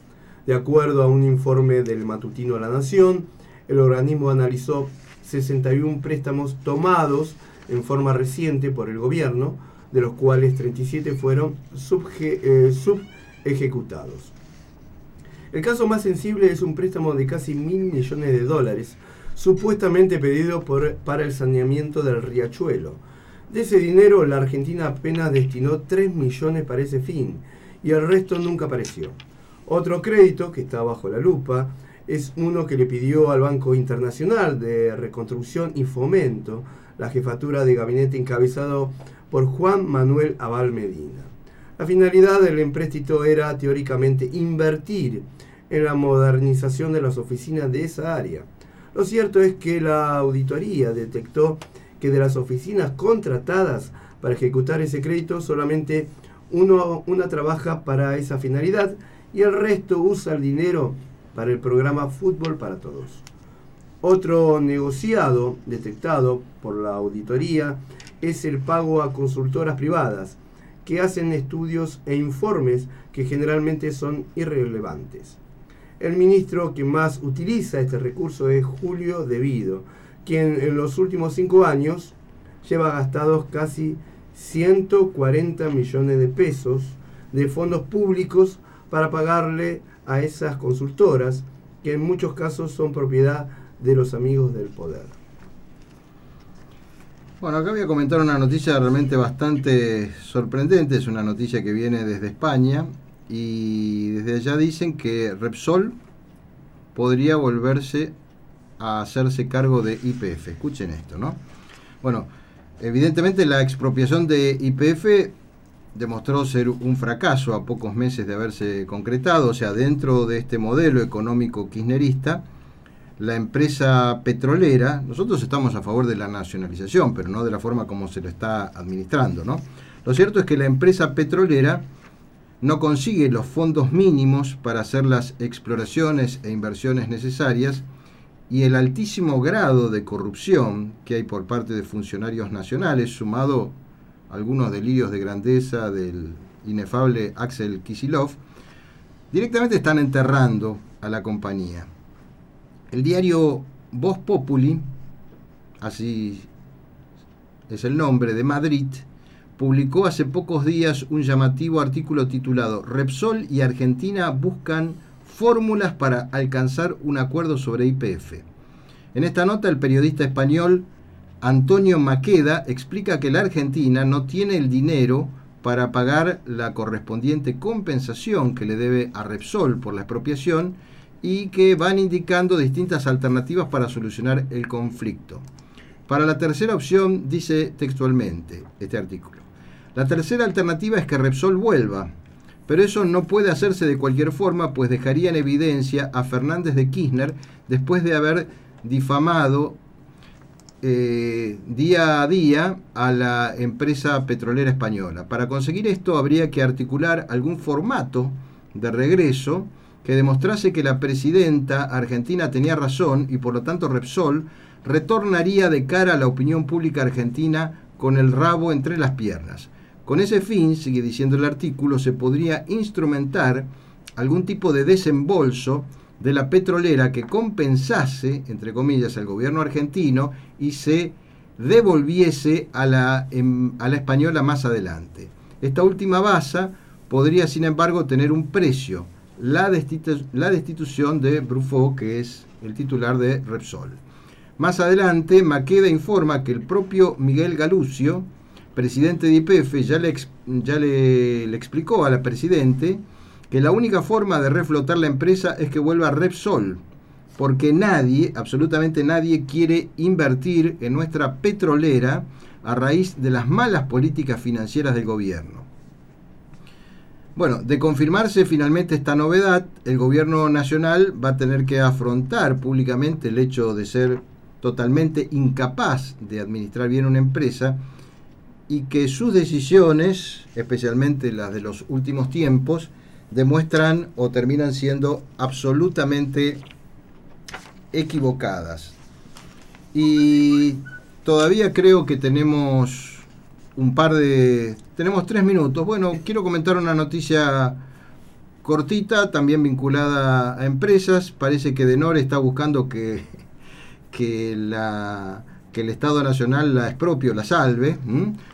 De acuerdo a un informe del matutino La Nación, el organismo analizó 61 préstamos tomados en forma reciente por el gobierno, de los cuales 37 fueron eh, subejecutados. El caso más sensible es un préstamo de casi mil millones de dólares supuestamente pedido por, para el saneamiento del riachuelo. De ese dinero la Argentina apenas destinó 3 millones para ese fin y el resto nunca apareció. Otro crédito que está bajo la lupa es uno que le pidió al Banco Internacional de Reconstrucción y Fomento, la jefatura de gabinete encabezado por Juan Manuel Abal Medina. La finalidad del empréstito era teóricamente invertir en la modernización de las oficinas de esa área. Lo cierto es que la auditoría detectó que de las oficinas contratadas para ejecutar ese crédito, solamente uno, una trabaja para esa finalidad y el resto usa el dinero para el programa Fútbol para Todos. Otro negociado detectado por la auditoría es el pago a consultoras privadas que hacen estudios e informes que generalmente son irrelevantes. El ministro que más utiliza este recurso es Julio Devido, quien en los últimos cinco años lleva gastados casi 140 millones de pesos de fondos públicos para pagarle a esas consultoras, que en muchos casos son propiedad de los amigos del poder. Bueno, acá voy a comentar una noticia realmente bastante sorprendente, es una noticia que viene desde España y desde allá dicen que Repsol podría volverse a hacerse cargo de IPF. Escuchen esto, ¿no? Bueno, evidentemente la expropiación de IPF demostró ser un fracaso a pocos meses de haberse concretado, o sea, dentro de este modelo económico kirchnerista, la empresa petrolera, nosotros estamos a favor de la nacionalización, pero no de la forma como se lo está administrando, ¿no? Lo cierto es que la empresa petrolera no consigue los fondos mínimos para hacer las exploraciones e inversiones necesarias y el altísimo grado de corrupción que hay por parte de funcionarios nacionales, sumado a algunos delirios de grandeza del inefable Axel Kisilov, directamente están enterrando a la compañía. El diario Voz Populi, así es el nombre de Madrid, publicó hace pocos días un llamativo artículo titulado Repsol y Argentina buscan fórmulas para alcanzar un acuerdo sobre IPF. En esta nota el periodista español Antonio Maqueda explica que la Argentina no tiene el dinero para pagar la correspondiente compensación que le debe a Repsol por la expropiación y que van indicando distintas alternativas para solucionar el conflicto. Para la tercera opción, dice textualmente este artículo, la tercera alternativa es que Repsol vuelva, pero eso no puede hacerse de cualquier forma, pues dejaría en evidencia a Fernández de Kirchner después de haber difamado eh, día a día a la empresa petrolera española. Para conseguir esto habría que articular algún formato de regreso que demostrase que la presidenta argentina tenía razón y por lo tanto Repsol retornaría de cara a la opinión pública argentina con el rabo entre las piernas. Con ese fin, sigue diciendo el artículo, se podría instrumentar algún tipo de desembolso de la petrolera que compensase, entre comillas, al gobierno argentino y se devolviese a la, em, española más adelante. Esta última base podría, sin embargo, tener un precio, la, destitución de Bruffaut, que es el titular de Repsol. Más adelante, Maqueda informa que el propio Miguel Galucio, presidente de IPF, ya, le, ya le, explicó a la presidente que la única forma de reflotar la empresa es que vuelva a Repsol, porque nadie, absolutamente nadie, quiere invertir en nuestra petrolera a raíz de las malas políticas financieras del gobierno. Bueno, de confirmarse finalmente esta novedad, el gobierno nacional va a tener que afrontar públicamente el hecho de ser totalmente incapaz de administrar bien una empresa y que sus decisiones, especialmente las de los últimos tiempos, demuestran o terminan siendo absolutamente equivocadas. Y todavía creo que tenemos un par de... Tenemos tres minutos. Bueno, quiero comentar una noticia cortita, también vinculada a empresas. Parece que Denor está buscando que, que, la, que el Estado Nacional la expropio, la salve.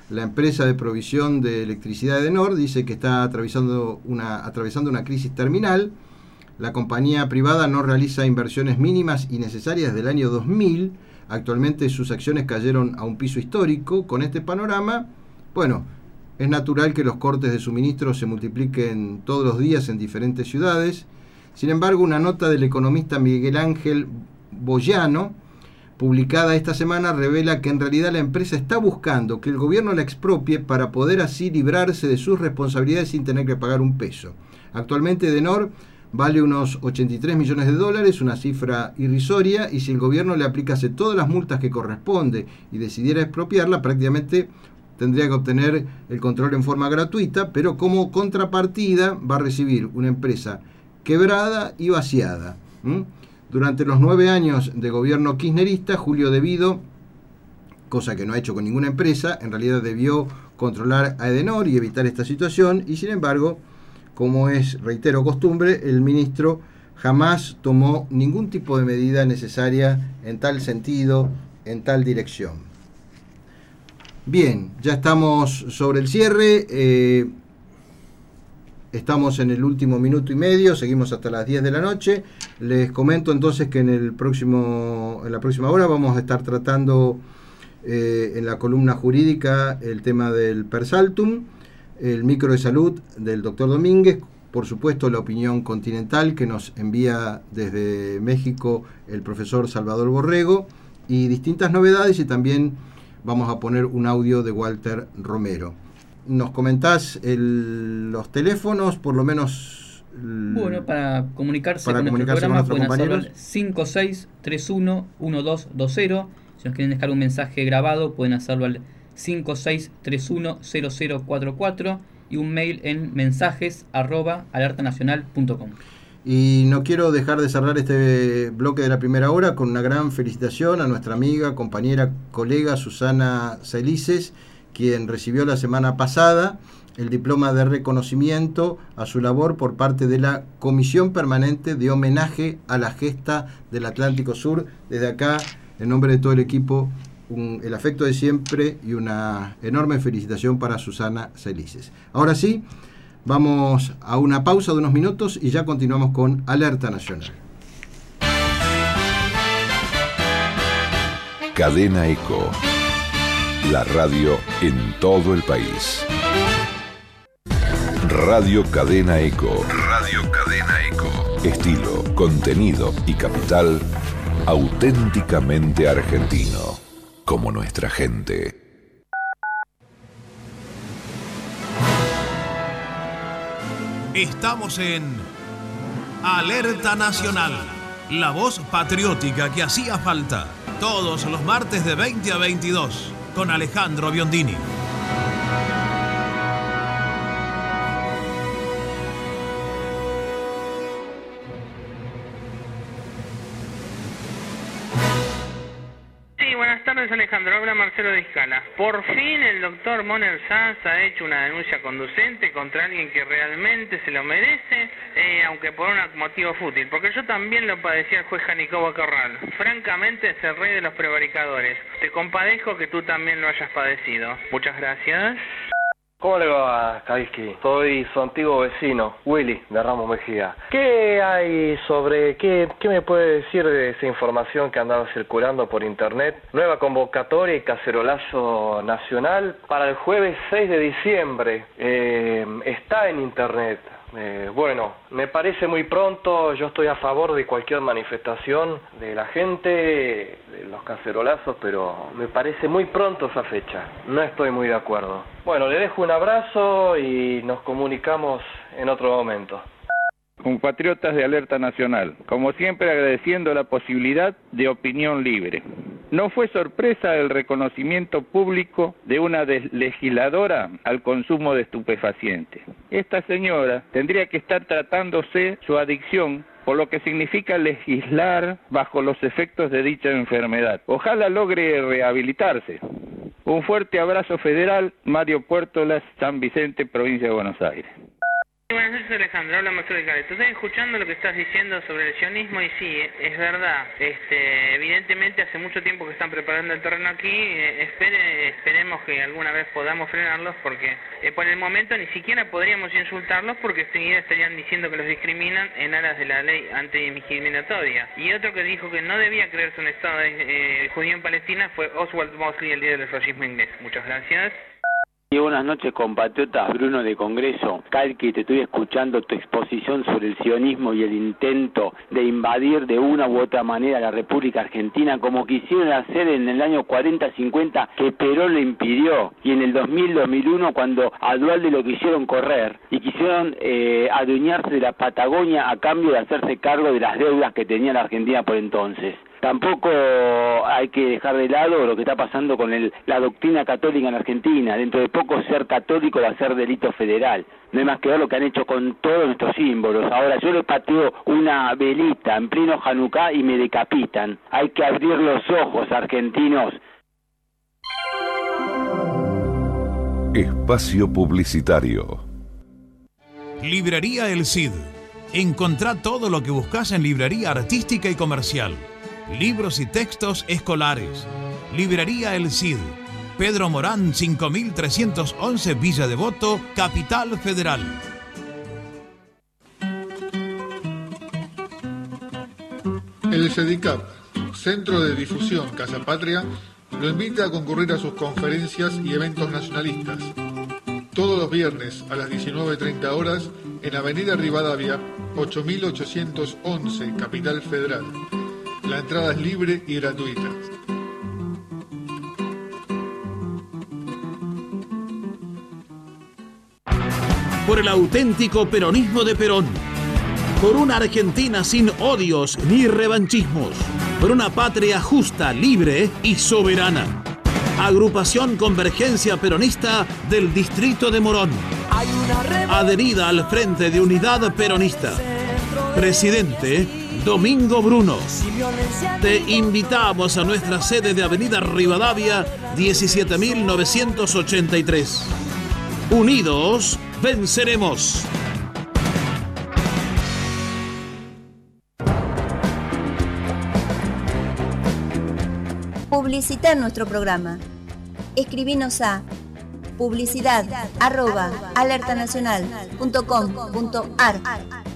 La empresa de provisión de electricidad de Denor dice que está atravesando una, atravesando una crisis terminal. La compañía privada no realiza inversiones mínimas y necesarias del año 2000 Actualmente sus acciones cayeron a un piso histórico. Con este panorama, bueno, es natural que los cortes de suministro se multipliquen todos los días en diferentes ciudades. Sin embargo, una nota del economista Miguel Ángel Boyano, publicada esta semana, revela que en realidad la empresa está buscando que el gobierno la expropie para poder así librarse de sus responsabilidades sin tener que pagar un peso. Actualmente Denor vale unos 83 millones de dólares, una cifra irrisoria, y si el gobierno le aplicase todas las multas que corresponde y decidiera expropiarla, prácticamente tendría que obtener el control en forma gratuita, pero como contrapartida va a recibir una empresa quebrada y vaciada. Durante los nueve años de gobierno kirchnerista, Julio Debido, cosa que no ha hecho con ninguna empresa, en realidad debió controlar a Edenor y evitar esta situación, y sin embargo, como es, reitero, costumbre, el ministro jamás tomó ningún tipo de medida necesaria en tal sentido, en tal dirección. Bien, ya estamos sobre el cierre. Eh, estamos en el último minuto y medio, seguimos hasta las 10 de la noche. Les comento entonces que en, el próximo, en la próxima hora vamos a estar tratando eh, en la columna jurídica el tema del persaltum el micro de salud del doctor Domínguez, por supuesto la opinión continental que nos envía desde México el profesor Salvador Borrego y distintas novedades y también vamos a poner un audio de Walter Romero. ¿Nos comentás el- los teléfonos, por lo menos? Bueno, para comunicarse Para con comunicarse nuestro con programa pueden nuestros hacerlo al 5631-1220. Si nos quieren dejar un mensaje grabado, pueden hacerlo al 5631-0044 y un mail en mensajes arroba alertanacional.com. Y no quiero dejar de cerrar este bloque de la primera hora con una gran felicitación a nuestra amiga, compañera, colega Susana Celices, quien recibió la semana pasada el diploma de reconocimiento a su labor por parte de la Comisión Permanente de Homenaje a la Gesta del Atlántico Sur. Desde acá, en nombre de todo el equipo, el afecto de siempre y una enorme felicitación para Susana Celices. Ahora sí, vamos a una pausa de unos minutos y ya continuamos con Alerta Nacional. Cadena Eco. La radio en todo el país. Radio Cadena Eco. Radio Cadena Eco. Estilo, contenido y capital auténticamente argentino. Como nuestra gente. Estamos en Alerta Nacional, la voz patriótica que hacía falta. Todos los martes de 20 a 22 con Alejandro Biondini. Por fin el doctor Moner Sanz ha hecho una denuncia conducente contra alguien que realmente se lo merece, eh, aunque por un motivo fútil, porque yo también lo padecía el juez Janicobo Corral. Francamente es el rey de los prevaricadores. Te compadezco que tú también lo hayas padecido. Muchas gracias. ¿Cómo le va, Kaviski? Soy su antiguo vecino, Willy, de Ramos Mejía. ¿Qué hay sobre, qué, qué me puede decir de esa información que andaba circulando por internet? Nueva convocatoria y cacerolazo nacional para el jueves 6 de diciembre. Eh, está en internet. Eh, bueno, me parece muy pronto, yo estoy a favor de cualquier manifestación de la gente, de los cacerolazos, pero me parece muy pronto esa fecha. No estoy muy de acuerdo. Bueno, le dejo un abrazo y nos comunicamos en otro momento. Compatriotas de Alerta Nacional, como siempre agradeciendo la posibilidad de opinión libre. No fue sorpresa el reconocimiento público de una legisladora al consumo de estupefacientes. Esta señora tendría que estar tratándose su adicción por lo que significa legislar bajo los efectos de dicha enfermedad. Ojalá logre rehabilitarse. Un fuerte abrazo federal, Mario Puertolas, San Vicente, provincia de Buenos Aires. Buenas noches Alejandro, habla Marcelo de Cali. Estoy escuchando lo que estás diciendo sobre el sionismo y sí, es verdad. Este, evidentemente hace mucho tiempo que están preparando el terreno aquí. eh, espere- esperemos que alguna vez podamos frenarlos porque eh, por el momento ni siquiera podríamos insultarlos porque enseguida estarían diciendo que los discriminan en aras de la ley antidiscriminatoria. Y otro que dijo que no debía creerse un Estado eh, judío en Palestina fue Oswald Mosley, el líder del fascismo inglés. Muchas gracias. Y buenas noches compatriotas, Bruno de Congreso. Calqui, te estoy escuchando tu exposición sobre el sionismo y el intento de invadir de una u otra manera la República Argentina como quisieron hacer en el año 40-50 que Perón lo impidió y en el 2000-2001 cuando a Dualde lo quisieron correr y quisieron eh, adueñarse de la Patagonia a cambio de hacerse cargo de las deudas que tenía la Argentina por entonces. Tampoco hay que dejar de lado lo que está pasando con el- la doctrina católica en Argentina. Dentro de poco ser católico va a ser delito federal. No hay más que ver lo que han hecho con todos nuestros símbolos. Ahora yo le pateo una velita en pleno Hanukkah y me decapitan. Hay que abrir los ojos, argentinos. Espacio Publicitario. Librería El Cid. Encontrá todo lo que buscas en librería artística y comercial. Libros y textos escolares. Librería El Cid. Pedro Morán 5311 Villa Devoto, Capital Federal. El CEDICAP, Centro de Difusión Casa Patria, lo invita a concurrir a sus conferencias y eventos nacionalistas. todos los viernes a las 19.30 horas en Avenida Rivadavia, 8811, Capital Federal. La entrada es libre y gratuita. Por el auténtico peronismo de Perón. Por una Argentina sin odios ni revanchismos. Por una patria justa, libre y soberana. Agrupación Convergencia Peronista del Distrito de Morón. Adherida al Frente de Unidad Peronista. Presidente Domingo Bruno. Te invitamos a nuestra sede de Avenida Rivadavia 17983. Unidos venceremos. Publicitar nuestro programa. Escribinos a publicidad arroba alertanacional.com.ar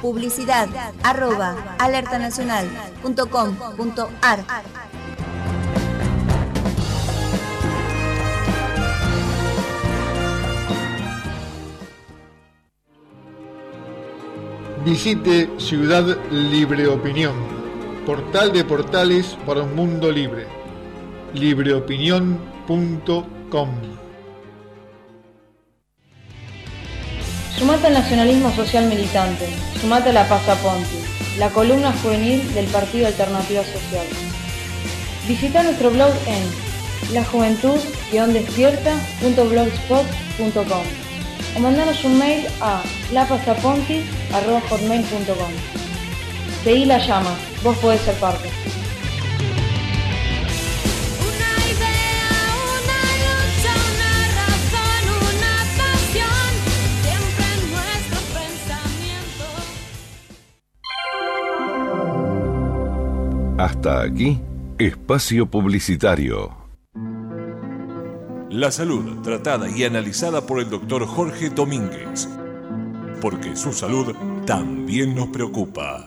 Publicidad arroba alertanacional.com.ar Visite Ciudad Libre Opinión, portal de portales para un mundo libre. libreopinión.com Sumate al nacionalismo social militante, sumate a la Pasaponti, la columna juvenil del Partido Alternativa Social. Visita nuestro blog en lajuventud-despierta.blogspot.com o mandanos un mail a lapasaponti.com. Seguí la llama, vos podés ser parte. Hasta aquí, espacio publicitario. La salud tratada y analizada por el doctor Jorge Domínguez. Porque su salud también nos preocupa.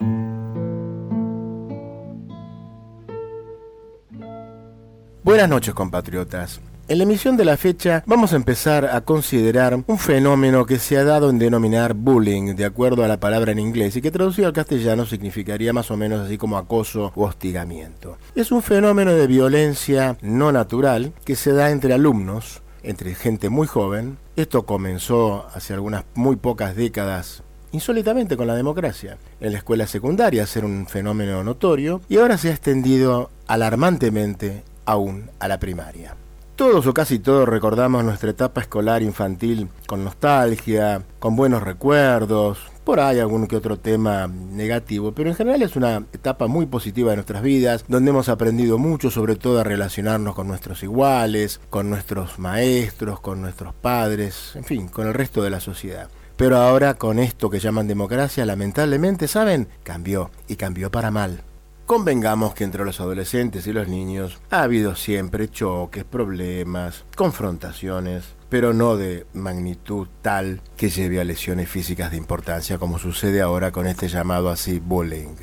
Buenas noches compatriotas. En la emisión de la fecha vamos a empezar a considerar un fenómeno que se ha dado en denominar bullying, de acuerdo a la palabra en inglés, y que traducido al castellano significaría más o menos así como acoso o hostigamiento. Es un fenómeno de violencia no natural que se da entre alumnos, entre gente muy joven. Esto comenzó hace algunas muy pocas décadas insólitamente con la democracia. En la escuela secundaria ser un fenómeno notorio y ahora se ha extendido alarmantemente aún a la primaria. Todos o casi todos recordamos nuestra etapa escolar infantil con nostalgia, con buenos recuerdos, por ahí algún que otro tema negativo, pero en general es una etapa muy positiva de nuestras vidas, donde hemos aprendido mucho, sobre todo a relacionarnos con nuestros iguales, con nuestros maestros, con nuestros padres, en fin, con el resto de la sociedad. Pero ahora con esto que llaman democracia, lamentablemente, ¿saben? Cambió y cambió para mal. Convengamos que entre los adolescentes y los niños ha habido siempre choques, problemas, confrontaciones, pero no de magnitud tal que lleve a lesiones físicas de importancia como sucede ahora con este llamado así bullying.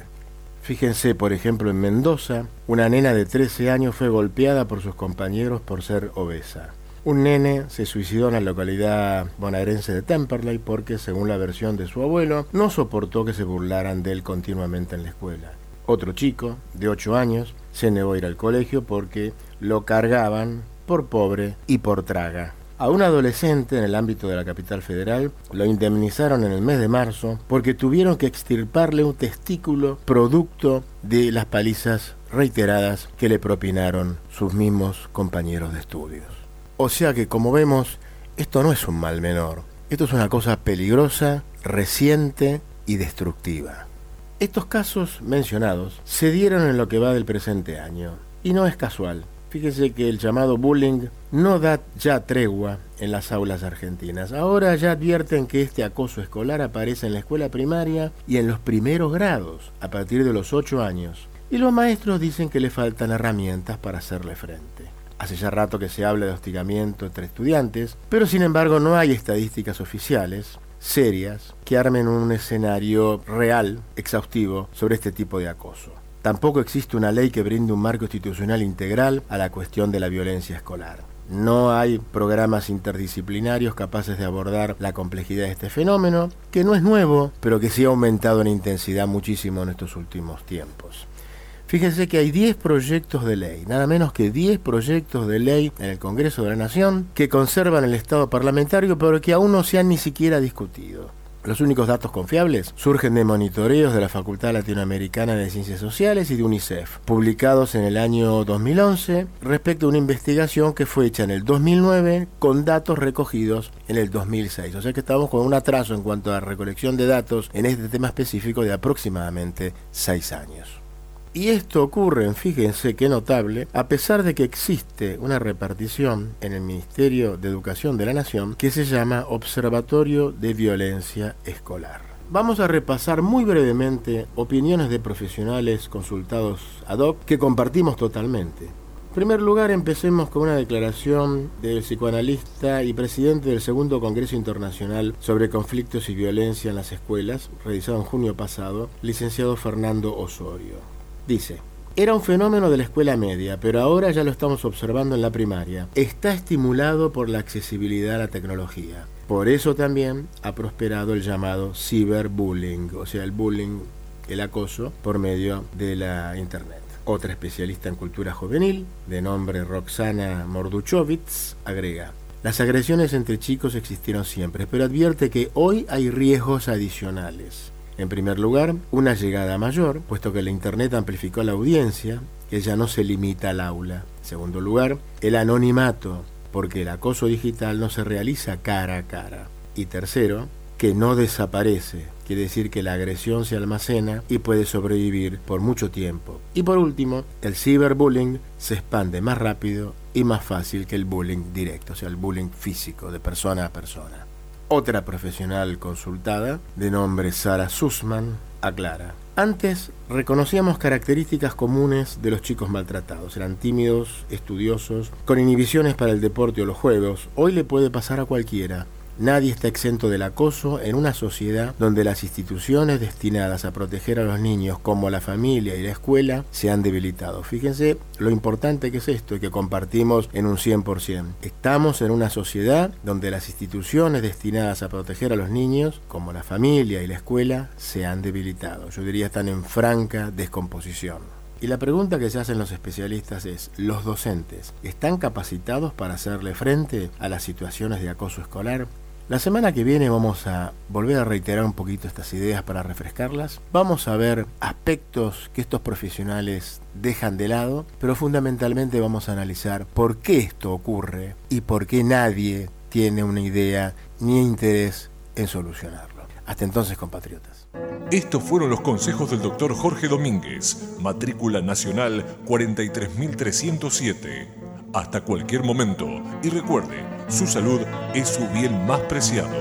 Fíjense, por ejemplo, en Mendoza, una nena de 13 años fue golpeada por sus compañeros por ser obesa. Un nene se suicidó en la localidad bonaerense de Temperley porque, según la versión de su abuelo, no soportó que se burlaran de él continuamente en la escuela. Otro chico, de 8 años, se negó a ir al colegio porque lo cargaban por pobre y por traga. A un adolescente en el ámbito de la capital federal lo indemnizaron en el mes de marzo porque tuvieron que extirparle un testículo producto de las palizas reiteradas que le propinaron sus mismos compañeros de estudios. O sea que como vemos, esto no es un mal menor, esto es una cosa peligrosa, reciente y destructiva. Estos casos mencionados se dieron en lo que va del presente año, y no es casual. Fíjese que el llamado bullying no da ya tregua en las aulas argentinas. Ahora ya advierten que este acoso escolar aparece en la escuela primaria y en los primeros grados, a partir de los 8 años. Y los maestros dicen que le faltan herramientas para hacerle frente. Hace ya rato que se habla de hostigamiento entre estudiantes, pero sin embargo no hay estadísticas oficiales serias que armen un escenario real, exhaustivo, sobre este tipo de acoso. Tampoco existe una ley que brinde un marco institucional integral a la cuestión de la violencia escolar. No hay programas interdisciplinarios capaces de abordar la complejidad de este fenómeno, que no es nuevo, pero que sí ha aumentado en intensidad muchísimo en estos últimos tiempos. Fíjense que hay 10 proyectos de ley, nada menos que 10 proyectos de ley en el Congreso de la Nación que conservan el Estado parlamentario, pero que aún no se han ni siquiera discutido. Los únicos datos confiables surgen de monitoreos de la Facultad Latinoamericana de Ciencias Sociales y de UNICEF, publicados en el año 2011 respecto a una investigación que fue hecha en el 2009 con datos recogidos en el 2006. O sea que estamos con un atraso en cuanto a recolección de datos en este tema específico de aproximadamente 6 años. Y esto ocurre, fíjense qué notable, a pesar de que existe una repartición en el Ministerio de Educación de la Nación que se llama Observatorio de Violencia Escolar. Vamos a repasar muy brevemente opiniones de profesionales consultados ad hoc que compartimos totalmente. En primer lugar, empecemos con una declaración del psicoanalista y presidente del Segundo Congreso Internacional sobre Conflictos y Violencia en las Escuelas, realizado en junio pasado, licenciado Fernando Osorio. Dice, era un fenómeno de la escuela media, pero ahora ya lo estamos observando en la primaria. Está estimulado por la accesibilidad a la tecnología. Por eso también ha prosperado el llamado ciberbullying, o sea, el bullying, el acoso por medio de la Internet. Otra especialista en cultura juvenil, de nombre Roxana Morduchovitz, agrega, las agresiones entre chicos existieron siempre, pero advierte que hoy hay riesgos adicionales. En primer lugar, una llegada mayor, puesto que la Internet amplificó la audiencia, que ya no se limita al aula. En segundo lugar, el anonimato, porque el acoso digital no se realiza cara a cara. Y tercero, que no desaparece, quiere decir que la agresión se almacena y puede sobrevivir por mucho tiempo. Y por último, el ciberbullying se expande más rápido y más fácil que el bullying directo, o sea, el bullying físico, de persona a persona. Otra profesional consultada, de nombre Sara Sussman, aclara. Antes reconocíamos características comunes de los chicos maltratados. Eran tímidos, estudiosos, con inhibiciones para el deporte o los juegos. Hoy le puede pasar a cualquiera. Nadie está exento del acoso en una sociedad donde las instituciones destinadas a proteger a los niños, como la familia y la escuela, se han debilitado. Fíjense lo importante que es esto y que compartimos en un 100%. Estamos en una sociedad donde las instituciones destinadas a proteger a los niños, como la familia y la escuela, se han debilitado. Yo diría están en franca descomposición. Y la pregunta que se hacen los especialistas es, ¿los docentes están capacitados para hacerle frente a las situaciones de acoso escolar? La semana que viene vamos a volver a reiterar un poquito estas ideas para refrescarlas. Vamos a ver aspectos que estos profesionales dejan de lado, pero fundamentalmente vamos a analizar por qué esto ocurre y por qué nadie tiene una idea ni interés en solucionarlo. Hasta entonces, compatriotas. Estos fueron los consejos del doctor Jorge Domínguez, matrícula nacional 43307 hasta cualquier momento. Y recuerde, su salud es su bien más preciado.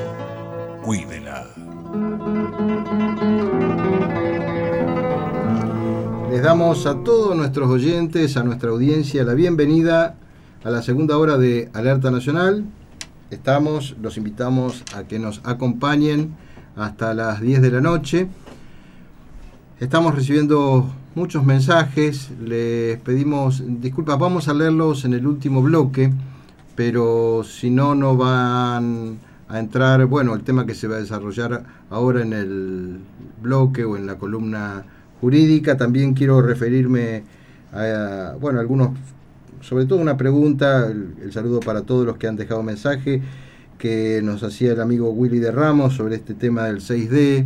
Cuídela. Les damos a todos nuestros oyentes, a nuestra audiencia, la bienvenida a la segunda hora de Alerta Nacional. Estamos, los invitamos a que nos acompañen hasta las 10 de la noche. Estamos recibiendo muchos mensajes, les pedimos disculpas, vamos a leerlos en el último bloque, pero si no, no van a entrar, bueno, el tema que se va a desarrollar ahora en el bloque o en la columna jurídica, también quiero referirme a, bueno, algunos, sobre todo una pregunta, el, saludo para todos los que han dejado mensaje, que nos hacía el amigo Willy de Ramos sobre este tema del 6D,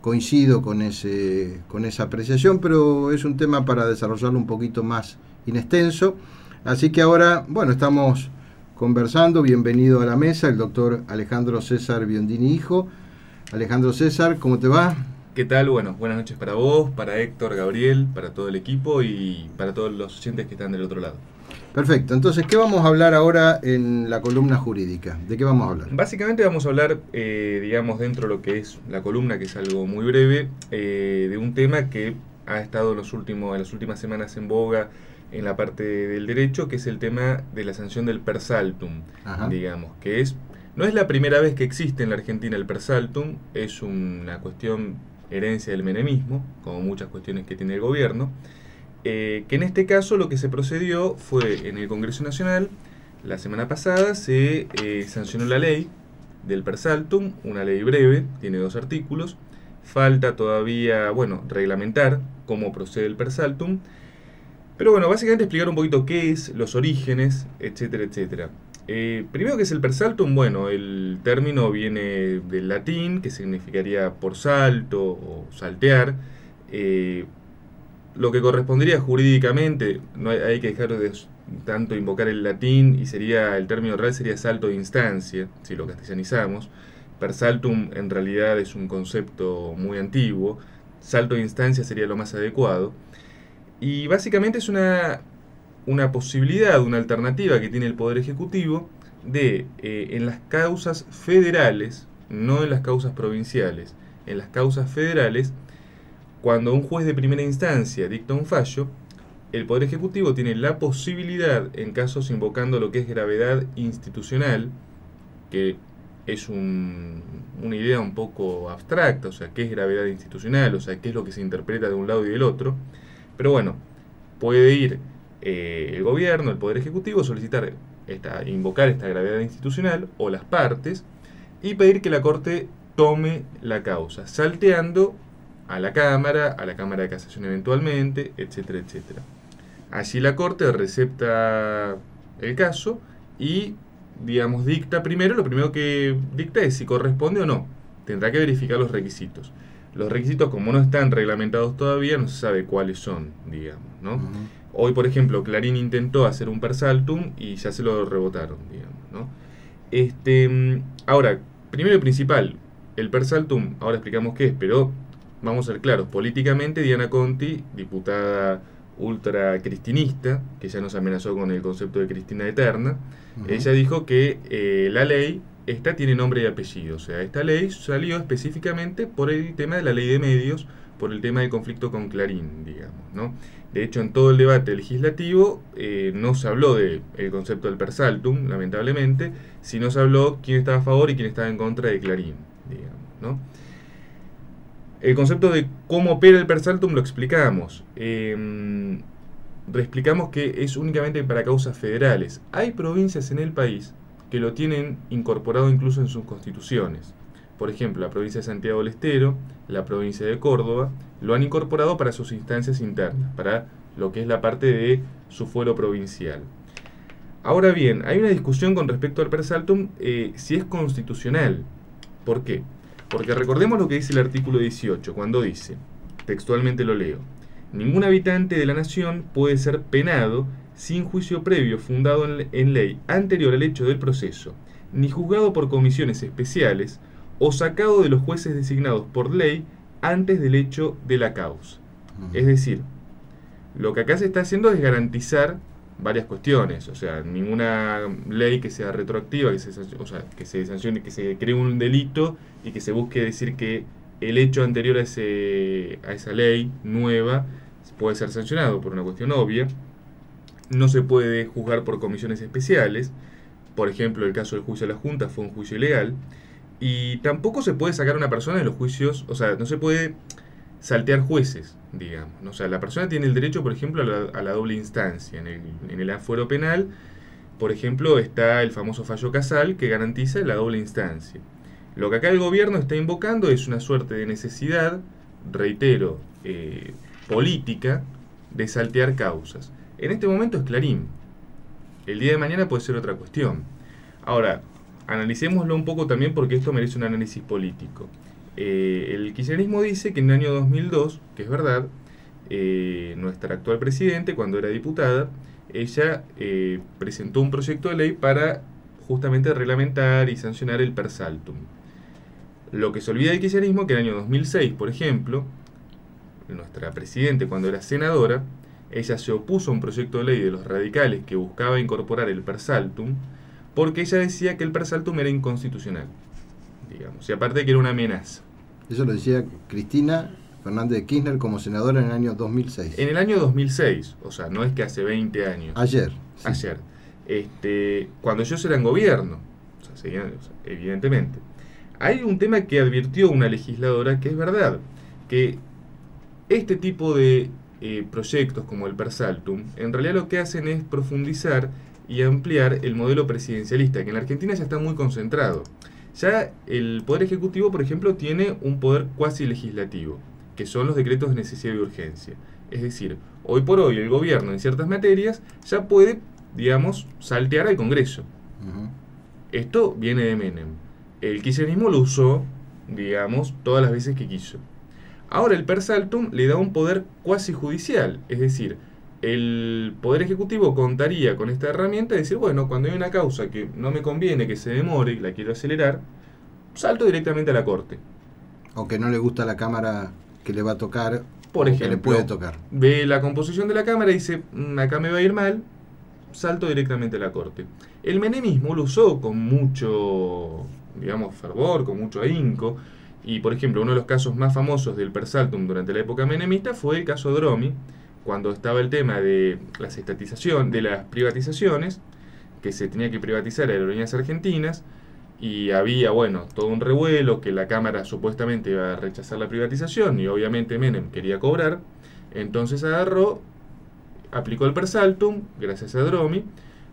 coincido con, ese, con esa apreciación, pero es un tema para desarrollarlo un poquito más inextenso. Así que ahora, bueno, estamos conversando. Bienvenido a la mesa el doctor Alejandro César Biondini Hijo. Alejandro César, ¿cómo te va? ¿Qué tal? Bueno, buenas noches para vos, para Héctor, Gabriel, para todo el equipo y para todos los oyentes que están del otro lado. Perfecto, entonces, ¿qué vamos a hablar ahora en la columna jurídica? ¿De qué vamos a hablar? Básicamente vamos a hablar, eh, digamos, dentro de lo que es la columna, que es algo muy breve, eh, de un tema que ha estado en, los últimos, en las últimas semanas en boga en la parte del derecho, que es el tema de la sanción del persaltum, digamos, que es no es la primera vez que existe en la Argentina el persaltum, es una cuestión herencia del menemismo, como muchas cuestiones que tiene el gobierno, eh, que en este caso lo que se procedió fue en el Congreso Nacional, la semana pasada se eh, sancionó la ley del Persaltum, una ley breve, tiene dos artículos, falta todavía, bueno, reglamentar cómo procede el Persaltum, pero bueno, básicamente explicar un poquito qué es, los orígenes, etcétera, etcétera. Eh, primero que es el persaltum, bueno, el término viene del latín, que significaría por salto o saltear. Eh, lo que correspondería jurídicamente, no hay, hay, que dejar de tanto invocar el latín y sería el término real sería salto de instancia, si lo castellanizamos. Persaltum en realidad es un concepto muy antiguo, salto de instancia sería lo más adecuado. Y básicamente es una, una posibilidad, una alternativa que tiene el Poder Ejecutivo de, eh, en las causas federales, no en las causas provinciales, en las causas federales, cuando un juez de primera instancia dicta un fallo, el Poder Ejecutivo tiene la posibilidad, en casos invocando lo que es gravedad institucional, que es un, una idea un poco abstracta, o sea, qué es gravedad institucional, o sea, qué es lo que se interpreta de un lado y del otro, pero bueno, puede ir eh, el gobierno, el Poder Ejecutivo, solicitar, esta, invocar esta gravedad institucional o las partes y pedir que la Corte tome la causa, salteando a la Cámara, a la Cámara de Casación eventualmente, etcétera, etcétera. Allí la Corte recepta el caso y, digamos, dicta primero, lo primero que dicta es si corresponde o no. Tendrá que verificar los requisitos. Los requisitos, como no están reglamentados todavía, no se sabe cuáles son, digamos, ¿no? Uh -huh. Hoy, por ejemplo, Clarín intentó hacer un persaltum y ya se lo rebotaron, digamos, ¿no? Este, ahora, primero y principal, el persaltum, ahora explicamos qué es, pero vamos a ser claros, políticamente Diana Conti, diputada ultra cristinista, que ya nos amenazó con el concepto de Cristina Eterna, uh -huh. ella dijo que eh, la ley, esta tiene nombre y apellido, o sea, esta ley salió específicamente por el tema de la ley de medios, por el tema del conflicto con Clarín, digamos, ¿no? De hecho, en todo el debate legislativo eh, no se habló del de concepto del persaltum, lamentablemente, sino se habló quién estaba a favor y quién estaba en contra de Clarín, digamos, ¿no? El concepto de cómo opera el persaltum lo explicamos. Eh, que es únicamente para causas federales. Hay provincias en el país que lo tienen incorporado incluso en sus constituciones. Por ejemplo, la provincia de Santiago del Estero, la provincia de Córdoba, lo han incorporado para sus instancias internas, para lo que es la parte de su fuero provincial. Ahora bien, hay una discusión con respecto al persaltum eh, si es constitucional. ¿Por qué? Porque recordemos lo que dice el artículo 18, cuando dice, textualmente lo leo, ningún habitante de la nación puede ser penado sin juicio previo fundado en, ley anterior al hecho del proceso, ni juzgado por comisiones especiales, o sacado de los jueces designados por ley antes del hecho de la causa. Uh -huh. Es decir, lo que acá se está haciendo es garantizar varias cuestiones, o sea, ninguna ley que sea retroactiva, que se, o sea, que se sancione, que se cree un delito y que se busque decir que el hecho anterior a, ese, a esa ley nueva puede ser sancionado por una cuestión obvia. No se puede juzgar por comisiones especiales. Por ejemplo, el caso del juicio de la Junta fue un juicio ilegal. Y tampoco se puede sacar a una persona de los juicios, o sea, no se puede saltear jueces, digamos. O sea, la persona tiene el derecho, por ejemplo, a la, a la doble instancia. En el, en el, afuero penal, por ejemplo, está el famoso fallo casal que garantiza la doble instancia. Lo que acá el gobierno está invocando es una suerte de necesidad, reitero, eh, política, de saltear causas. En este momento es Clarín. El día de mañana puede ser otra cuestión. Ahora, analicémoslo un poco también porque esto merece un análisis político. Eh, el kirchnerismo dice que en el año 2002, que es verdad, eh, nuestra actual presidente, cuando era diputada, ella eh, presentó un proyecto de ley para justamente reglamentar y sancionar el persaltum. Lo que se olvida del kirchnerismo que en el año 2006, por ejemplo, nuestra presidente, cuando era senadora, ella se opuso a un proyecto de ley de los radicales que buscaba incorporar el persaltum, porque ella decía que el persaltum era inconstitucional, digamos, y aparte que era una amenaza. Eso lo decía Cristina Fernández de Kirchner como senadora en el año 2006. En el año 2006, o sea, no es que hace 20 años. Ayer. Sí. Ayer. Este, cuando ellos eran gobierno, o sea, seguían, o sea, evidentemente. Hay un tema que advirtió una legisladora que es verdad. que este tipo de eh, proyectos como el Persaltum, en realidad lo que hacen es profundizar y ampliar el modelo presidencialista, que en la Argentina ya está muy concentrado. Ya el Poder Ejecutivo, por ejemplo, tiene un poder cuasi legislativo, que son los decretos de necesidad y urgencia. Es decir, hoy por hoy el gobierno en ciertas materias ya puede, digamos, saltear al Congreso. Esto viene de Menem. El kirchnerismo lo usó, digamos, todas las veces que quiso. Ahora el persaltum le da un poder cuasi judicial, es decir, el Poder Ejecutivo contaría con esta herramienta y decir, bueno, cuando hay una causa que no me conviene, que se demore y la quiero acelerar, salto directamente a la Corte. O que no le gusta la Cámara que le va a tocar, Por o ejemplo, que le puede tocar. ve la composición de la Cámara y dice, "Mm, acá me va a ir mal, salto directamente a la Corte. El menemismo lo usó con mucho, digamos, fervor, con mucho ahínco, y por ejemplo, uno de los casos más famosos del Persaltum durante la época menemista fue el caso Dromi, cuando estaba el tema de las estatización, de las privatizaciones, que se tenía que privatizar aerolíneas argentinas, y había, bueno, todo un revuelo, que la Cámara supuestamente iba a rechazar la privatización, y obviamente Menem quería cobrar, entonces agarró, aplicó el Persaltum, gracias a Dromi.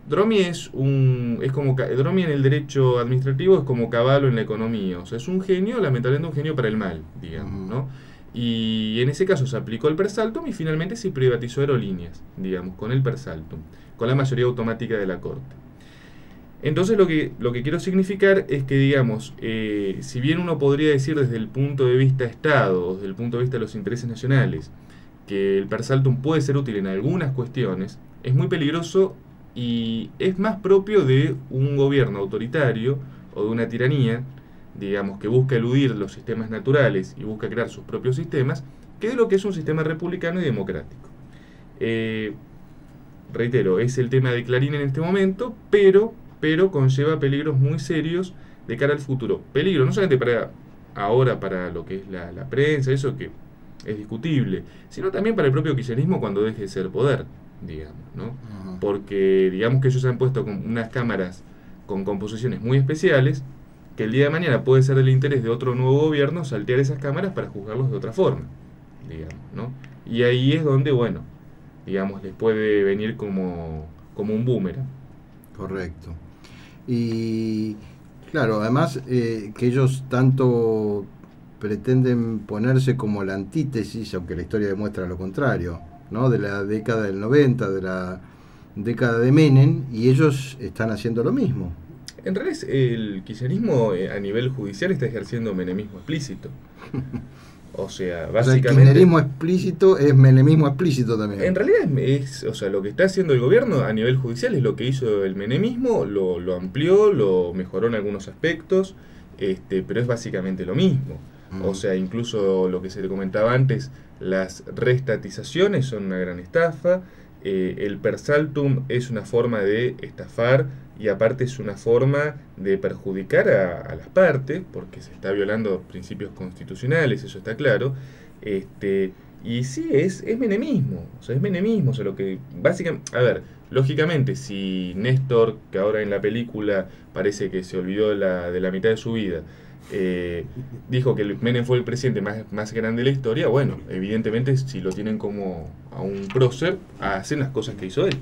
Dromi es un, es como, Dromi en el derecho administrativo es como caballo en la economía, o sea, es un genio, lamentablemente un genio para el mal, digamos, ¿no? Y en ese caso se aplicó el Persaltum y finalmente se privatizó aerolíneas, digamos, con el Persaltum, con la mayoría automática de la Corte. Entonces lo que, lo que quiero significar es que, digamos, eh, si bien uno podría decir desde el punto de vista Estado, o desde el punto de vista de los intereses nacionales, que el Persaltum puede ser útil en algunas cuestiones, es muy peligroso y es más propio de un gobierno autoritario o de una tiranía, digamos, que busca eludir los sistemas naturales y busca crear sus propios sistemas, que de lo que es un sistema republicano y democrático. Eh, reitero, es el tema de Clarín en este momento, pero, pero conlleva peligros muy serios de cara al futuro. Peligro no solamente para ahora, para lo que es la, la prensa, eso que es discutible, sino también para el propio kirchnerismo cuando deje de ser poder, digamos, ¿no? Porque digamos que ellos han puesto con unas cámaras con composiciones muy especiales, que el día de mañana puede ser del interés de otro nuevo gobierno saltear esas cámaras para juzgarlos de otra forma, digamos, ¿no? Y ahí es donde, bueno, digamos, les puede venir como, como un boomerang. Correcto. Y claro, además eh, que ellos tanto pretenden ponerse como la antítesis, aunque la historia demuestra lo contrario, ¿no? de la década del 90, de la década de Menem, y ellos están haciendo lo mismo. En realidad el kirchnerismo eh, a nivel judicial está ejerciendo menemismo explícito. [laughs] O sea, O sea, el básicamente... kirchnerismo explícito es menemismo explícito también. En realidad es, es- o sea, lo que está haciendo el gobierno a nivel judicial es lo que hizo el menemismo, lo, lo amplió, lo mejoró en algunos aspectos, este, pero es básicamente lo mismo. O sea, incluso lo que se le comentaba antes, las restatizaciones son una gran estafa, eh, el persaltum es una forma de estafar y aparte es una forma de perjudicar a, a las partes, porque se está violando principios constitucionales, eso está claro. Este, y sí, es, es menemismo, o sea, es menemismo, o sea, lo que básicamente, a ver, lógicamente, si Néstor, que ahora en la película parece que se olvidó de la, de la mitad de su vida, eh, dijo que Menem fue el presidente más, más grande de la historia, bueno, evidentemente si lo tienen como a un prócer, hacen las cosas que hizo él.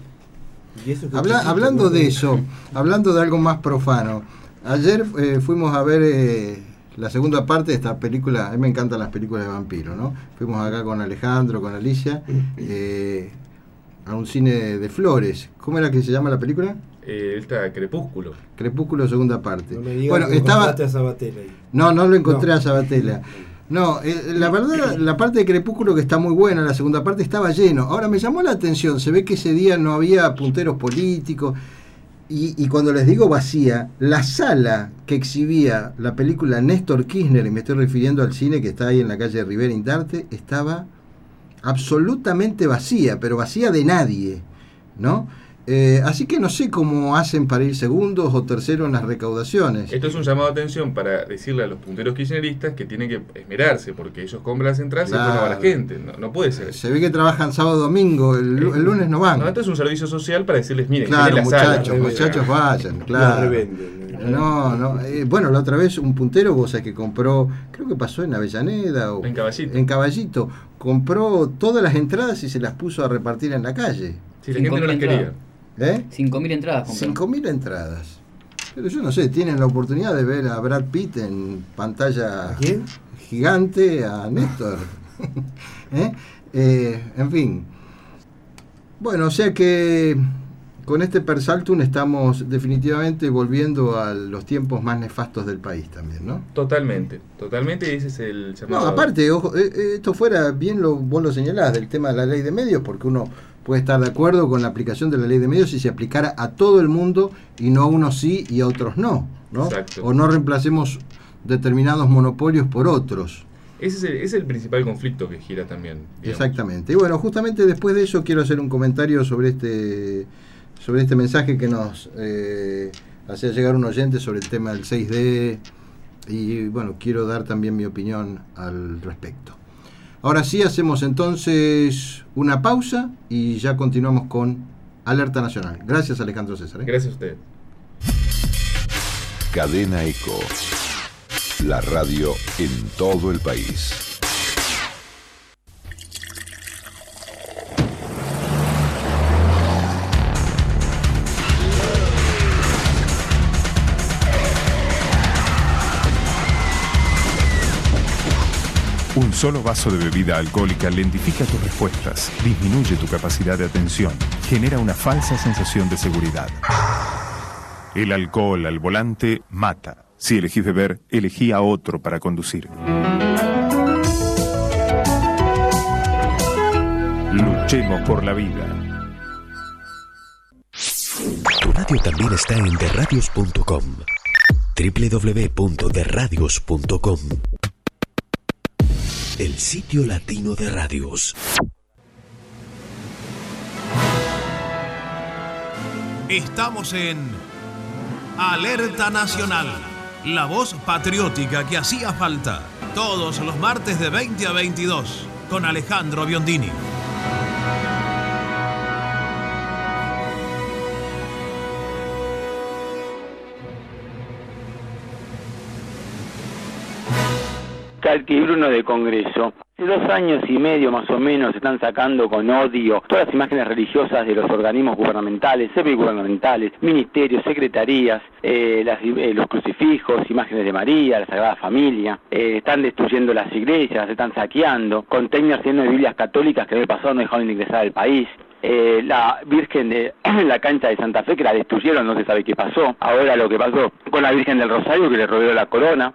Habla- hablando de eso, hablando de algo más profano, ayer eh, fuimos a ver eh, la segunda parte de esta película, a mí me encantan las películas de vampiros, ¿no? Fuimos acá con Alejandro, con Alicia, eh, a un cine de flores. ¿Cómo era que se llama la película? Eh, está Crepúsculo. Crepúsculo, segunda parte. No me digas bueno, que estaba... encontraste a Sabatella ahí. No, no lo encontré No. a Sabatella. No, eh, la verdad, la parte de Crepúsculo que está muy buena, la segunda parte estaba lleno. Ahora me llamó la atención, se ve que ese día no había punteros políticos. Y, y cuando les digo vacía, la sala que exhibía la película Néstor Kirchner, y me estoy refiriendo al cine que está ahí en la calle Rivera Indarte, estaba absolutamente vacía, pero vacía de nadie, ¿no? Eh, así que no sé cómo hacen para ir segundos o terceros en las recaudaciones. Esto es un llamado de atención para decirle a los punteros kirchneristas que tienen que esmerarse, porque ellos compran las entradas y Claro. después no va la gente. No, no puede ser. Se ve que trabajan sábado domingo, el, lu- el lunes no van. No, esto es un servicio social para decirles, miren, Claro, la sala. muchachos, muchachos vayan, La claro. No, no. eh, bueno, la otra vez un puntero, vos sabés que compró, creo que pasó en Avellaneda o En Caballito. en Caballito, compró todas las entradas y se las puso a repartir en la calle. Sí, la gente no las quería. ¿Eh? 5.000 entradas. compró. 5.000 entradas. Pero yo no sé, tienen la oportunidad de ver a Brad Pitt en pantalla gigante, a Néstor. [laughs] ¿Eh? Eh, en fin. Bueno, o sea que con este Persaltum estamos definitivamente volviendo a los tiempos más nefastos del país también, ¿no? Totalmente, totalmente, y ese es el No, llamado. aparte, ojo, eh, eh, esto fuera bien, lo, vos lo señalás, del tema de la ley de medios, porque uno puede estar de acuerdo con la aplicación de la ley de medios si se aplicara a todo el mundo y no a unos sí y a otros no, ¿no? Exacto. O no reemplacemos determinados monopolios por otros. Ese es el, ese es el principal conflicto que gira también. digamos. Exactamente. Y bueno, justamente después de eso quiero hacer un comentario sobre este sobre este mensaje que nos eh, hacía llegar un oyente sobre el tema del 6D y bueno, quiero dar también mi opinión al respecto. Ahora sí, hacemos entonces una pausa y ya continuamos con Alerta Nacional. Gracias Alejandro César. ¿eh? Gracias a usted. Cadena Eco. La radio en todo el país. Un solo vaso de bebida alcohólica lentifica tus respuestas, disminuye tu capacidad de atención, genera una falsa sensación de seguridad. El alcohol al volante mata. Si elegís beber, elegí a otro para conducir. Luchemos por la vida. Tu radio también está en derradios.com. www.derradios.com. El sitio latino de radios. Estamos en Alerta Nacional, la voz patriótica que hacía falta, todos los martes de 20 a 22, con Alejandro Biondini. Calqui Bruno de Congreso. Hace dos años y medio más o menos están sacando con odio todas las imágenes religiosas de los organismos gubernamentales, semigubernamentales, ministerios, secretarías, eh, las- eh, los crucifijos, imágenes de María, la Sagrada Familia. Eh, están destruyendo las iglesias, están saqueando, containers llenos de Biblias católicas que en el pasado no dejaron de ingresar al país. Eh, la Virgen de [clears throat] la cancha de Santa Fe que la destruyeron, no se sabe qué pasó. Ahora lo que pasó con la Virgen del Rosario que le rodeó la corona.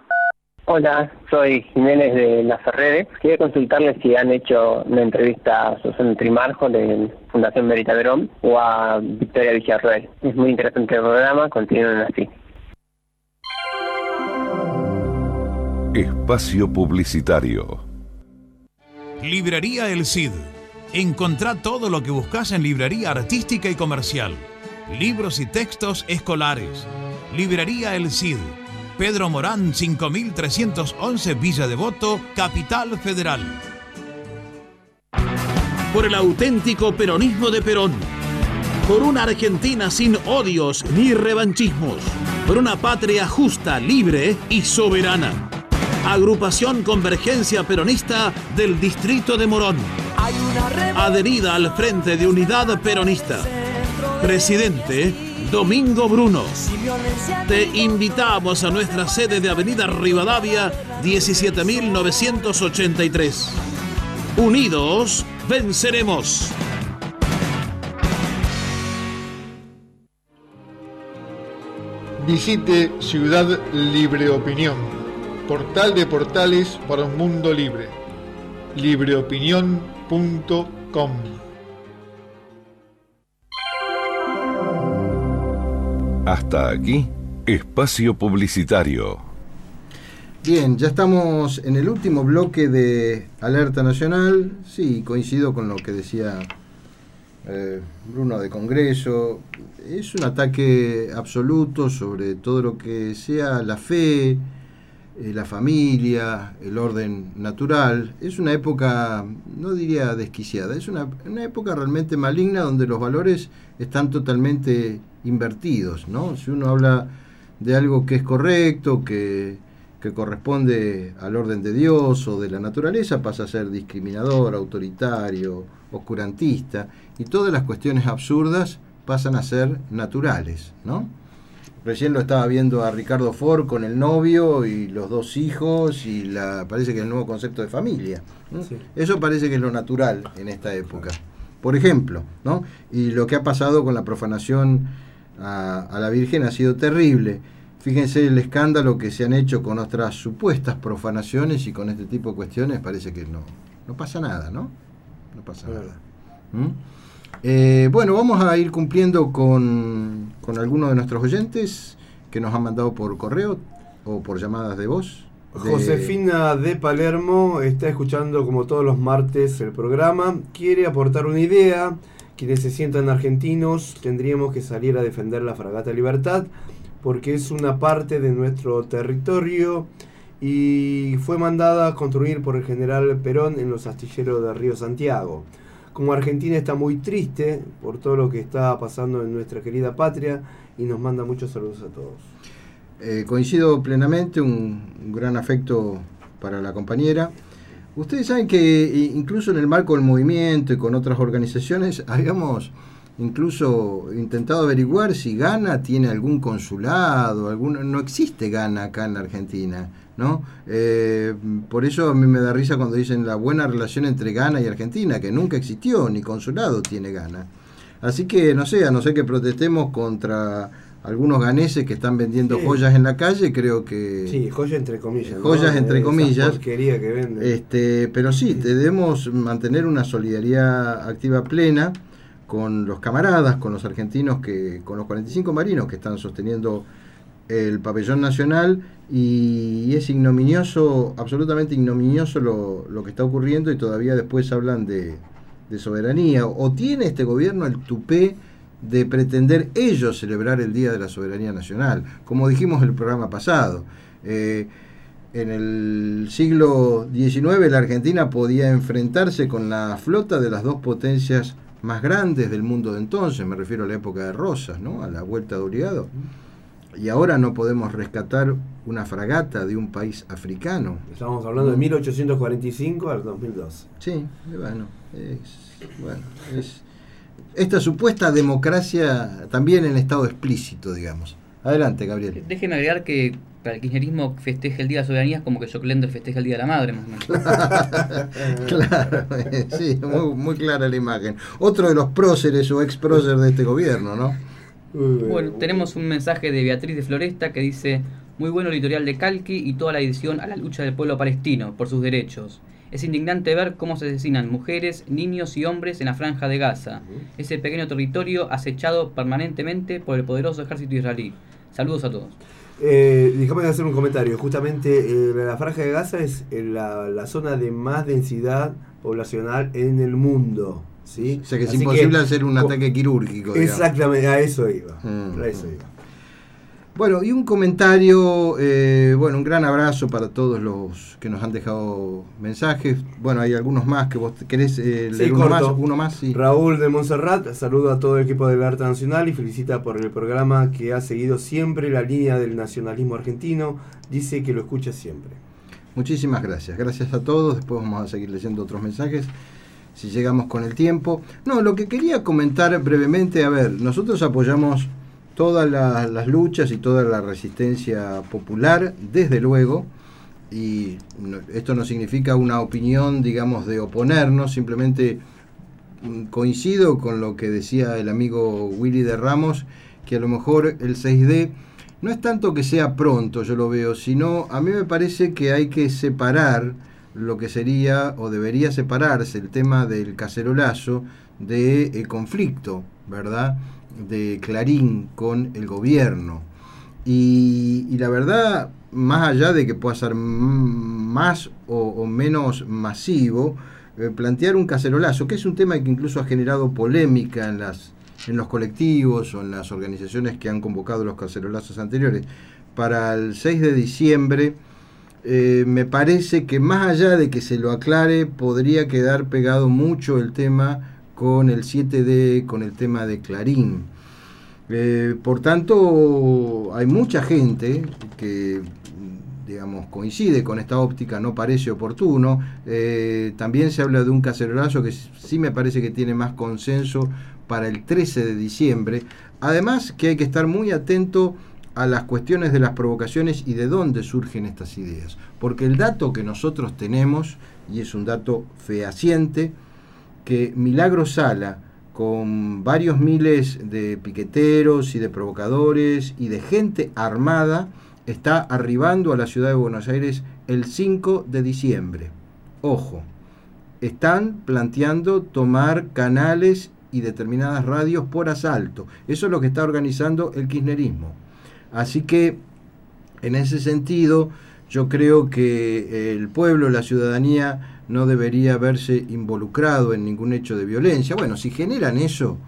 Hola, soy Jiménez de La Ferrere. Quería consultarles si han hecho una entrevista a Susana Trimarjo de Fundación Verita Verón o a Victoria Villarroel. Es muy interesante el programa, continúen así. Espacio Publicitario. Librería El Cid. Encontrá todo lo que buscas en librería artística y comercial. Libros y textos escolares. Librería El Cid. Pedro Morán 5311 Villa Devoto, Capital Federal. Por el auténtico peronismo de Perón. Por una Argentina sin odios ni revanchismos. Por una patria justa, libre y soberana. Agrupación Convergencia Peronista del Distrito de Morón. Adherida al Frente de Unidad Peronista. Presidente Domingo Bruno. Te invitamos a nuestra sede de Avenida Rivadavia 17983. Unidos venceremos. Visite Ciudad Libre Opinión, portal de portales para un mundo libre. libreopinión.com Hasta aquí, Espacio Publicitario. Bien, ya estamos en el último bloque de Alerta Nacional. Sí, coincido con lo que decía eh, Bruno de Congreso. Es un ataque absoluto sobre todo lo que sea la fe, eh, la familia, el orden natural. Es una época, no diría desquiciada, es una, una época realmente maligna donde los valores están totalmente invertidos. ¿no? Si uno habla de algo que es correcto, que, que corresponde al orden de Dios o de la naturaleza, pasa a ser discriminador, autoritario, oscurantista, y todas las cuestiones absurdas pasan a ser naturales, ¿no? Recién lo estaba viendo a Ricardo Ford con el novio y los dos hijos y la parece que el nuevo concepto de familia. ¿no? Sí. Eso parece que es lo natural en esta época. Por ejemplo, ¿no? Y lo que ha pasado con la profanación a, a la Virgen ha sido terrible. Fíjense el escándalo que se han hecho con otras supuestas profanaciones y con este tipo de cuestiones parece que no, no pasa nada, ¿no? No pasa nada. ¿Mm? Eh, bueno, vamos a ir cumpliendo con, con algunos de nuestros oyentes que nos han mandado por correo o por llamadas de voz. de- Josefina de Palermo está escuchando como todos los martes el programa. Quiere aportar una idea. Quienes se sientan argentinos tendríamos que salir a defender la fragata Libertad porque es una parte de nuestro territorio y fue mandada a construir por el general Perón en los astilleros de Río Santiago. Como Argentina está muy triste por todo lo que está pasando en nuestra querida patria y nos manda muchos saludos a todos. Eh, coincido plenamente, un, un gran afecto para la compañera. Ustedes saben que incluso en el marco del movimiento y con otras organizaciones habíamos incluso intentado averiguar si Ghana tiene algún consulado, algún, no existe Ghana acá en la Argentina, ¿no? Eh, por eso a mí me da risa cuando dicen la buena relación entre Ghana y Argentina, que nunca existió, ni consulado tiene Ghana. Así que no sé, a no ser que protestemos contra algunos ganeses que están vendiendo Sí. joyas en la calle, creo que... Sí, joya entre comillas. ¿no? Joyas entre Esa comillas. que venden. Este, pero sí, debemos mantener una solidaridad activa plena con los camaradas, con los argentinos, que, con los 45 marinos que están sosteniendo el pabellón nacional y es ignominioso, absolutamente ignominioso lo, lo que está ocurriendo y todavía después hablan de, de soberanía. O tiene este gobierno el tupé de pretender ellos celebrar el Día de la Soberanía Nacional, como dijimos en el programa pasado. Eh, en el siglo XIX la Argentina podía enfrentarse con la flota de las dos potencias más grandes del mundo de entonces, me refiero a la época de Rosas, ¿no? a la vuelta de Obligado. Y ahora no podemos rescatar una fragata de un país africano. Estamos hablando de 1845 al 2002. Sí, bueno, es, bueno, es esta supuesta democracia también en estado explícito, digamos. Adelante, Gabriel. Déjeme agregar que para el kirchnerismo festeja el Día de la Soberanía es como que Jock Lender festeja el Día de la Madre, más o menos. [laughs] claro, [laughs] sí, muy, muy clara la imagen. Otro de los próceres o ex próceres de este gobierno, ¿no? Bueno, tenemos un mensaje de Beatriz de Floresta que dice, muy bueno el editorial de Calqui y toda la edición a la lucha del pueblo palestino por sus derechos. Es indignante ver cómo se asesinan mujeres, niños y hombres en la franja de Gaza, ese pequeño territorio acechado permanentemente por el poderoso ejército israelí. Saludos a todos. Eh, déjame hacer un comentario. Justamente eh, la franja de Gaza es eh, la, la zona de más densidad poblacional en el mundo. ¿sí? O sea que es Así imposible hacer un ataque quirúrgico. digamos. Exactamente, a eso iba. Mm. A eso iba. Bueno, y un comentario, eh, bueno, un gran abrazo para todos los que nos han dejado mensajes. Bueno, hay algunos más que vos querés eh, Sí, leer uno más, uno más, sí. Raúl de Montserrat saluda a todo el equipo del Arte Nacional y felicita por el programa que ha seguido siempre la línea del nacionalismo argentino. Dice que lo escucha siempre. Muchísimas gracias. Gracias a todos. Después vamos a seguir leyendo otros mensajes si llegamos con el tiempo. No, lo que quería comentar brevemente, a ver, nosotros apoyamos todas la- las luchas y toda la resistencia popular, desde luego, y esto no significa una opinión, digamos, de oponernos, simplemente mm, coincido con lo que decía el amigo Willy de Ramos, que a lo mejor el 6D no es tanto que sea pronto, yo lo veo, sino a mí me parece que hay que separar lo que sería o debería separarse el tema del cacerolazo del conflicto, ¿verdad? De Clarín con el gobierno. Y, y la verdad, más allá de que pueda ser más o, o menos masivo, eh, plantear un cacerolazo, que es un tema que incluso ha generado polémica en, las, en los colectivos o en las organizaciones que han convocado los cacerolazos anteriores, para el 6 de diciembre, eh, me parece que más allá de que se lo aclare, podría quedar pegado mucho el tema con el 7D, con el tema de Clarín. Eh, por tanto, hay mucha gente que digamos, coincide con esta óptica, no parece oportuno. Eh, también se habla de un cacerolazo que sí me parece que tiene más consenso para el 13 de diciembre. Además que hay que estar muy atento a las cuestiones de las provocaciones y de dónde surgen estas ideas. Porque el dato que nosotros tenemos, y es un dato fehaciente, que Milagro Sala, con varios miles de piqueteros y de provocadores y de gente armada, está arribando a la ciudad de Buenos Aires el 5 de diciembre. Ojo, están planteando tomar canales y determinadas radios por asalto. Eso es lo que está organizando el kirchnerismo. Así que, en ese sentido, yo creo que el pueblo, la ciudadanía, no debería verse involucrado en ningún hecho de violencia. Bueno, si generan eso,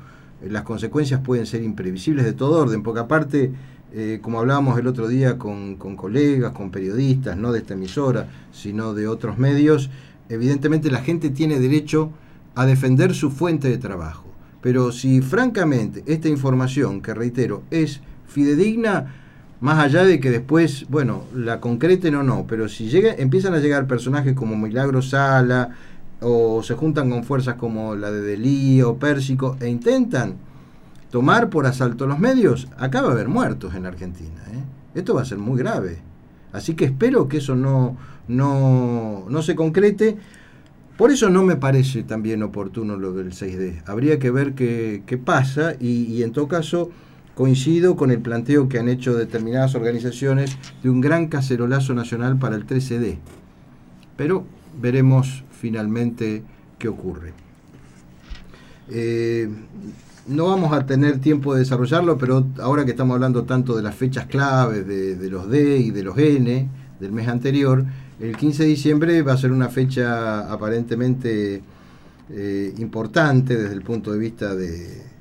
las consecuencias pueden ser imprevisibles de todo orden, porque aparte eh, como hablábamos el otro día con, colegas, con periodistas, no de esta emisora, sino de otros medios, evidentemente la gente tiene derecho a defender su fuente de trabajo. Pero si francamente esta información, que reitero, es fidedigna, más allá de que después, bueno, la concreten o no, pero si llega, empiezan a llegar personajes como Milagro Sala, o se juntan con fuerzas como la de Delí o Pérsico, e intentan tomar por asalto los medios, acá va a haber muertos en Argentina. ¿eh? Esto va a ser muy grave. Así que espero que eso no, no, no se concrete. Por eso no me parece también oportuno lo del 6D. Habría que ver qué, qué pasa y, en todo caso coincido con el planteo que han hecho determinadas organizaciones de un gran cacerolazo nacional para el 13D. Pero veremos finalmente qué ocurre. Eh, no vamos a tener tiempo de desarrollarlo, pero ahora que estamos hablando tanto de las fechas claves, de, los D y de los N del mes anterior, el 15 de diciembre va a ser una fecha aparentemente eh, importante desde el punto de vista de,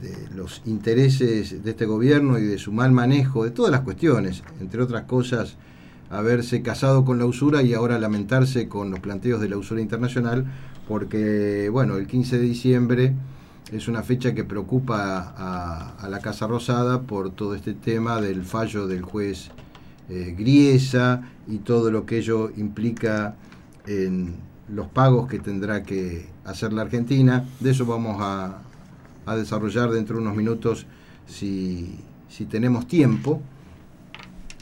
de, los intereses de este gobierno y de su mal manejo de todas las cuestiones, entre otras cosas, haberse casado con la usura y ahora lamentarse con los planteos de la usura internacional, porque, bueno, el 15 de diciembre es una fecha que preocupa a, la Casa Rosada por todo este tema del fallo del juez eh, Griesa y todo lo que ello implica en los pagos que tendrá que hacer la Argentina. De eso vamos a, desarrollar dentro de unos minutos si, si tenemos tiempo.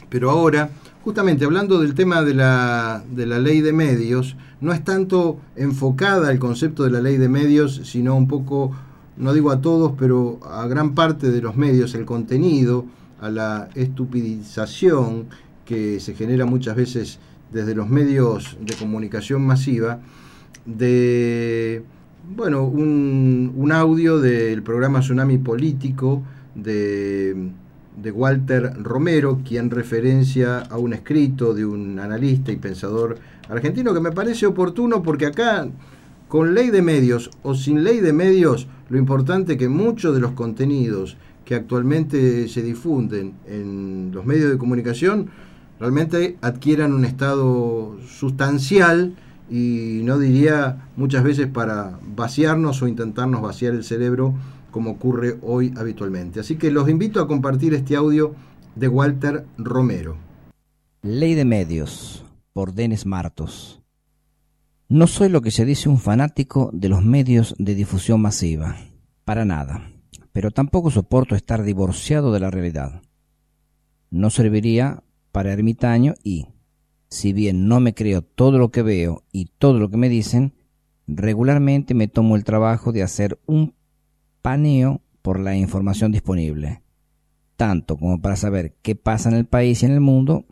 Pero ahora, justamente hablando del tema de la, de la ley de medios, no es tanto enfocada el concepto de la ley de medios, sino un poco no digo a todos, pero a gran parte de los medios, el contenido, a la estupidización que se genera muchas veces desde los medios de comunicación masiva, de bueno, un, audio del programa Tsunami Político de, de, Walter Romero, quien referencia a un escrito de un analista y pensador argentino que me parece oportuno porque acá, con ley de medios o sin ley de medios, lo importante es que muchos de los contenidos que actualmente se difunden en los medios de comunicación realmente adquieran un estado sustancial y no diría muchas veces para vaciarnos o intentarnos vaciar el cerebro como ocurre hoy habitualmente. Así que los invito a compartir este audio de Walter Romero. Ley de Medios, por Denis Martos. No soy lo que se dice un fanático de los medios de difusión masiva, para nada, pero tampoco soporto estar divorciado de la realidad. No serviría para ermitaño y, si bien no me creo todo lo que veo y todo lo que me dicen, regularmente me tomo el trabajo de hacer un paneo por la información disponible, tanto como para saber qué pasa en el país y en el mundo,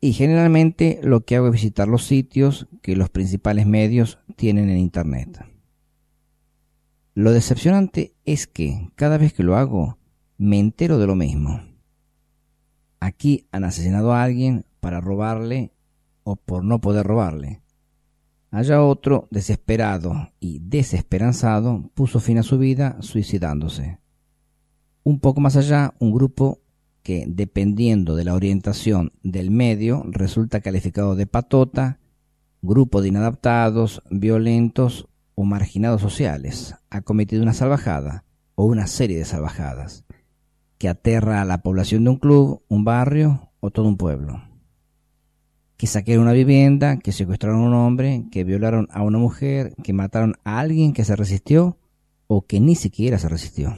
y generalmente lo que hago es visitar los sitios que los principales medios tienen en Internet. Lo decepcionante es que cada vez que lo hago me entero de lo mismo. Aquí han asesinado a alguien para robarle o por no poder robarle. Allá otro, desesperado y desesperanzado, puso fin a su vida suicidándose. Un poco más allá, un grupo que, dependiendo de la orientación del medio, resulta calificado de patota, grupo de inadaptados, violentos o marginados sociales, ha cometido una salvajada, o una serie de salvajadas que aterra a la población de un club, un barrio o todo un pueblo. Que saquearon una vivienda, que secuestraron a un hombre, que violaron a una mujer, que mataron a alguien que se resistió o que ni siquiera se resistió.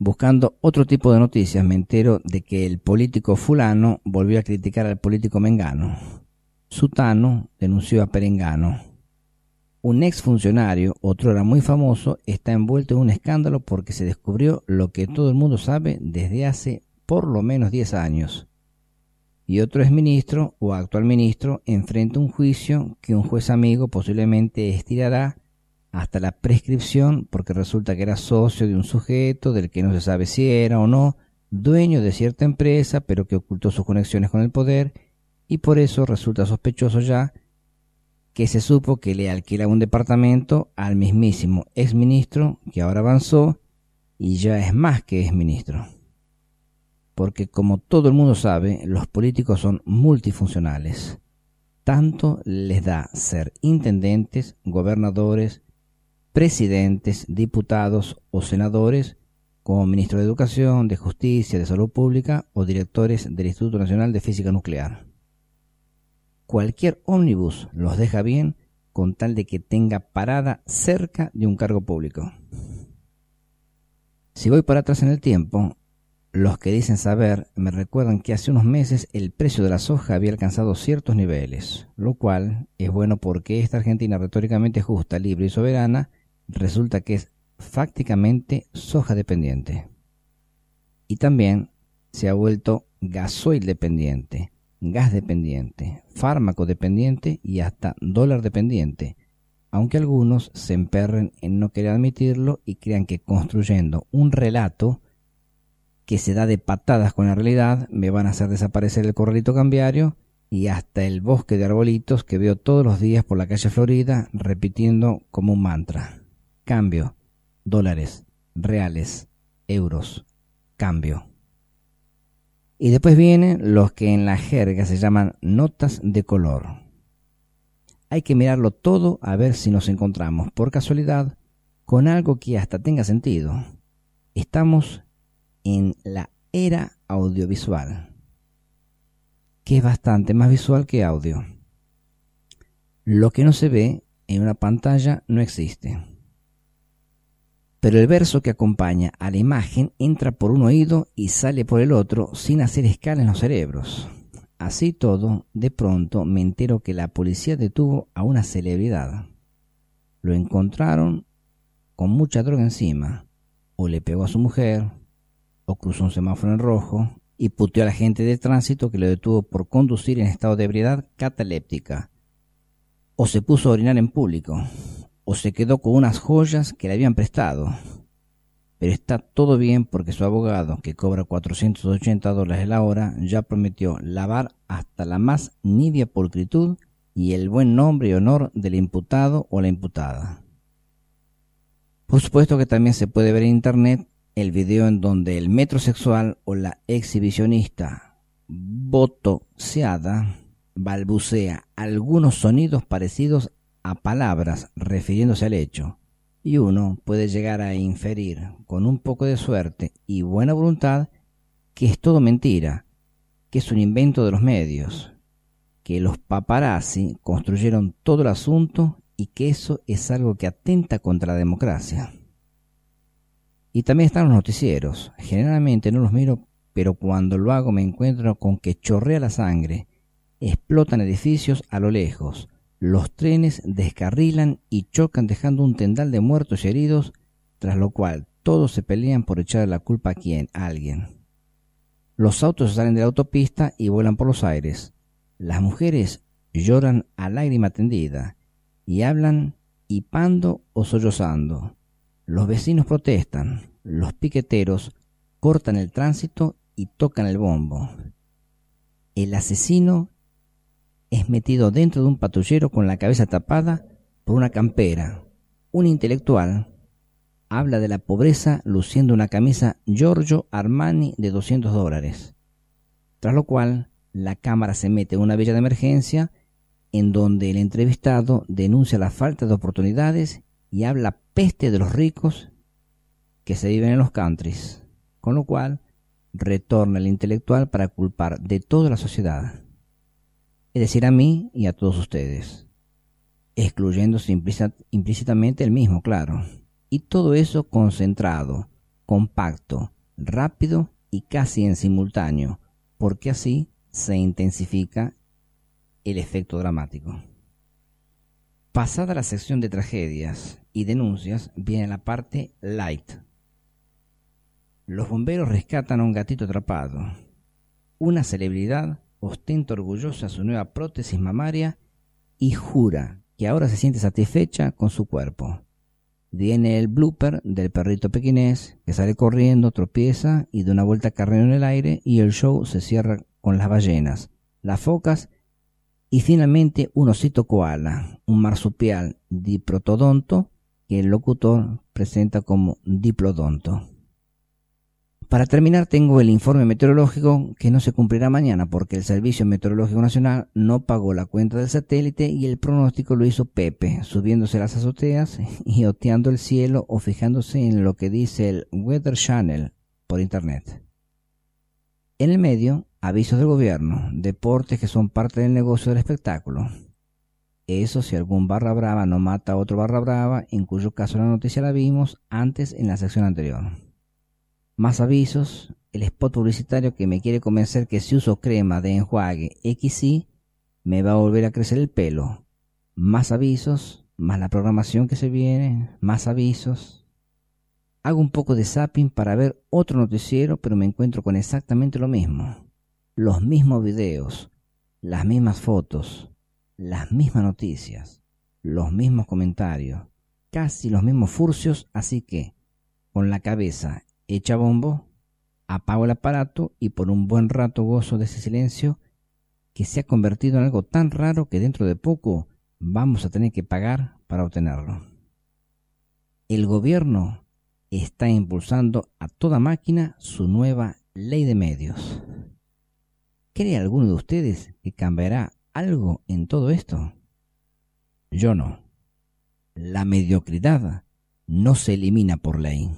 Buscando otro tipo de noticias me entero de que el político fulano volvió a criticar al político mengano. Sutano denunció a Perengano. Un ex funcionario, otro era muy famoso, está envuelto en un escándalo porque se descubrió lo que todo el mundo sabe desde hace por lo menos 10 años. Y otro ex ministro o actual ministro enfrenta un juicio que un juez amigo posiblemente estirará hasta la prescripción porque resulta que era socio de un sujeto del que no se sabe si era o no dueño de cierta empresa pero que ocultó sus conexiones con el poder y por eso resulta sospechoso ya que se supo que le alquila un departamento al mismísimo exministro que ahora avanzó y ya es más que exministro. Porque como todo el mundo sabe, los políticos son multifuncionales. Tanto les da ser intendentes, gobernadores, presidentes, diputados o senadores, como ministro de Educación, de Justicia, de Salud Pública o directores del Instituto Nacional de Física Nuclear. Cualquier ómnibus los deja bien con tal de que tenga parada cerca de un cargo público. Si voy para atrás en el tiempo, los que dicen saber me recuerdan que hace unos meses el precio de la soja había alcanzado ciertos niveles, lo cual es bueno porque esta Argentina retóricamente justa, libre y soberana resulta que es fácticamente soja dependiente. Y también se ha vuelto gasoil dependiente, gas dependiente, fármaco dependiente y hasta dólar dependiente, aunque algunos se emperren en no querer admitirlo y crean que construyendo un relato que se da de patadas con la realidad me van a hacer desaparecer el corralito cambiario y hasta el bosque de arbolitos que veo todos los días por la calle Florida repitiendo como un mantra. Cambio. Dólares. Reales. Euros. Cambio. Y después vienen los que en la jerga se llaman notas de color. Hay que mirarlo todo a ver si nos encontramos, por casualidad, con algo que hasta tenga sentido. Estamos en la era audiovisual, que es bastante más visual que audio. Lo que no se ve en una pantalla no existe pero el verso que acompaña a la imagen entra por un oído y sale por el otro sin hacer escala en los cerebros. Así todo, de pronto me entero que la policía detuvo a una celebridad. Lo encontraron con mucha droga encima, o le pegó a su mujer, o cruzó un semáforo en rojo y puteó a la gente de tránsito que lo detuvo por conducir en estado de ebriedad cataléptica, o se puso a orinar en público, o se quedó con unas joyas que le habían prestado. Pero está todo bien porque su abogado, que cobra 480 dólares la hora, ya prometió lavar hasta la más nibia pulcritud y el buen nombre y honor del imputado o la imputada. Por supuesto que también se puede ver en internet el video en donde el metrosexual o la exhibicionista botoseada balbucea algunos sonidos parecidos a palabras refiriéndose al hecho, y uno puede llegar a inferir con un poco de suerte y buena voluntad que es todo mentira, que es un invento de los medios, que los paparazzi construyeron todo el asunto y que eso es algo que atenta contra la democracia. Y también están los noticieros. Generalmente no los miro, pero cuando lo hago me encuentro con que chorrea la sangre, explotan edificios a lo lejos, los trenes descarrilan y chocan dejando un tendal de muertos y heridos, tras lo cual todos se pelean por echar la culpa a quién, a alguien. Los autos salen de la autopista y vuelan por los aires. Las mujeres lloran a lágrima tendida y hablan hipando o sollozando. Los vecinos protestan, los piqueteros cortan el tránsito y tocan el bombo. El asesino es metido dentro de un patrullero con la cabeza tapada por una campera. Un intelectual habla de la pobreza luciendo una camisa Giorgio Armani de 200 dólares. Tras lo cual, la cámara se mete en una villa de emergencia en donde el entrevistado denuncia la falta de oportunidades y habla peste de los ricos que se viven en los countries, con lo cual retorna el intelectual para culpar de toda la sociedad, es decir, a mí y a todos ustedes, excluyéndose implícitamente el mismo, claro, y todo eso concentrado, compacto, rápido y casi en simultáneo, porque así se intensifica el efecto dramático. Pasada la sección de tragedias y denuncias, viene la parte light. Los bomberos rescatan a un gatito atrapado. Una celebridad ostenta orgullosa su nueva prótesis mamaria y jura que ahora se siente satisfecha con su cuerpo. Viene el blooper del perrito pequinés que sale corriendo, tropieza y de una vuelta carrera en el aire y el show se cierra con las ballenas, las focas y finalmente un osito koala, un marsupial diprotodonto que el locutor presenta como diplodonto. Para terminar tengo el informe meteorológico que no se cumplirá mañana porque el Servicio Meteorológico Nacional no pagó la cuenta del satélite y el pronóstico lo hizo Pepe, subiéndose las azoteas y oteando el cielo o fijándose en lo que dice el Weather Channel por internet. En el medio, avisos del gobierno, deportes que son parte del negocio del espectáculo. Eso si algún barra brava no mata a otro barra brava, en cuyo caso la noticia la vimos antes en la sección anterior. Más avisos, el spot publicitario que me quiere convencer que si uso crema de enjuague XY me va a volver a crecer el pelo. Más avisos, más la programación que se viene, más avisos, Hago un poco de zapping para ver otro noticiero, pero me encuentro con exactamente lo mismo. Los mismos videos, las mismas fotos, las mismas noticias, los mismos comentarios, casi los mismos furcios, así que, con la cabeza hecha bombo, apago el aparato y por un buen rato gozo de ese silencio que se ha convertido en algo tan raro que dentro de poco vamos a tener que pagar para obtenerlo. El gobierno está impulsando a toda máquina su nueva ley de medios. ¿Cree alguno de ustedes que cambiará algo en todo esto? Yo no. La mediocridad no se elimina por ley.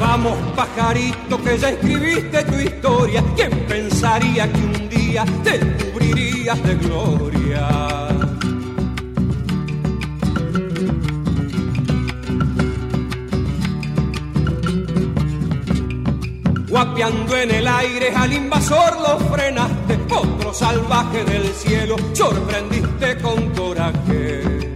Vamos, pajarito, que ya escribiste tu historia. ¿Quién pensaría que un día te de gloria? Guapeando en el aire al invasor lo frenaste, otro salvaje del cielo sorprendiste con coraje.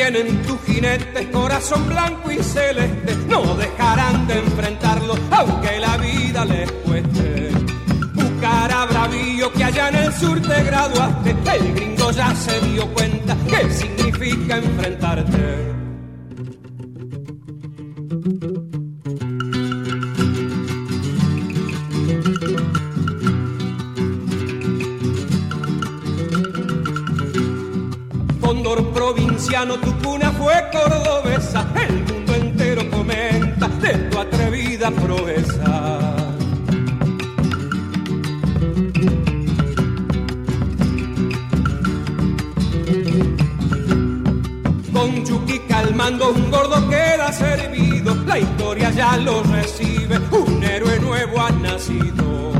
Tienen tus jinetes, corazón blanco y celeste, no dejarán de enfrentarlo, aunque la vida les cueste. Bucara bravío que allá en el sur te graduaste, el gringo ya se dio cuenta qué significa enfrentarte. Tu cuna fue cordobesa, el mundo entero comenta de tu atrevida proeza. Con Chucky calmando un gordo queda servido, la historia ya lo recibe, un héroe nuevo ha nacido.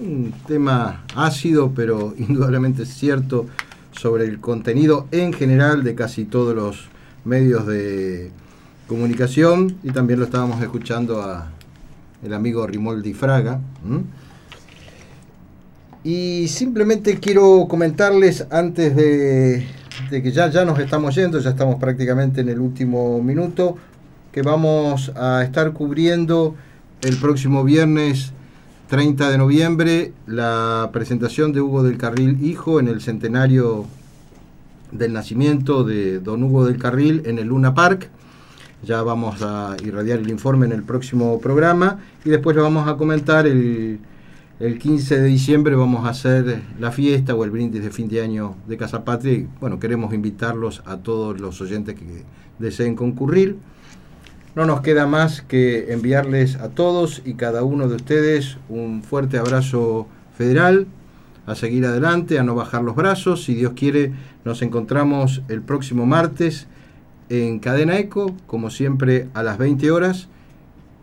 un tema ácido, pero [laughs] indudablemente cierto sobre el contenido en general de casi todos los medios de comunicación y también lo estábamos escuchando a el amigo Rimoldi Fraga. Y simplemente quiero comentarles antes de, de que ya, ya nos estamos yendo, ya estamos prácticamente en el último minuto, que vamos a estar cubriendo el próximo viernes 30 de noviembre la presentación de Hugo del Carril Hijo en el centenario del nacimiento de don Hugo del Carril en el Luna Park. Ya vamos a irradiar el informe en el próximo programa y después lo vamos a comentar el, el 15 de diciembre vamos a hacer la fiesta o el brindis de fin de año de Casa Patria bueno, queremos invitarlos a todos los oyentes que deseen concurrir. No nos queda más que enviarles a todos y cada uno de ustedes un fuerte abrazo federal, a seguir adelante, a no bajar los brazos. Si Dios quiere, nos encontramos el próximo martes en Cadena Eco, como siempre a las 20 horas,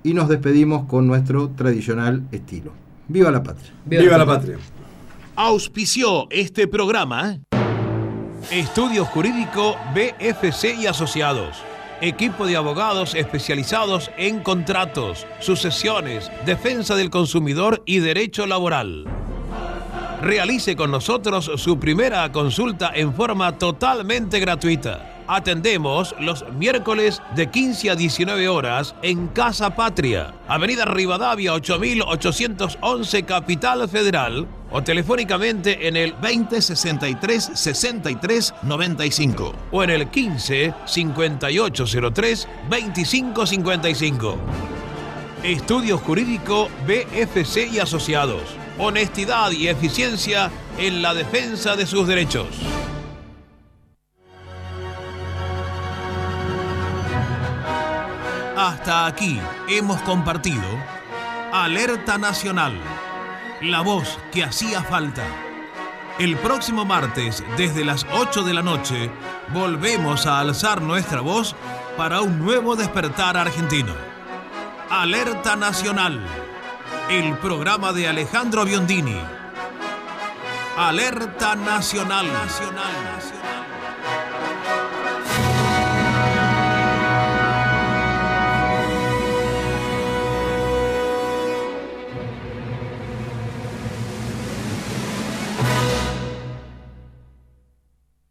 y nos despedimos con nuestro tradicional estilo. ¡Viva la patria! ¡Viva, la patria! Auspició este programa Estudio Jurídico BFC y Asociados. Equipo de abogados especializados en contratos, sucesiones, defensa del consumidor y derecho laboral. Realice con nosotros su primera consulta en forma totalmente gratuita. Atendemos los miércoles de 15 a 19 horas en Casa Patria, Avenida Rivadavia 8811 Capital Federal o telefónicamente en el 2063 63 95 o en el 15 5803 2555. Estudio Jurídico BFC y Asociados. Honestidad y eficiencia en la defensa de sus derechos. Hasta aquí hemos compartido Alerta Nacional, la voz que hacía falta. El próximo martes, desde las 8 de la noche, volvemos a alzar nuestra voz para un nuevo despertar argentino. Alerta Nacional, el programa de Alejandro Biondini. Alerta Nacional. Nacional. Nacional.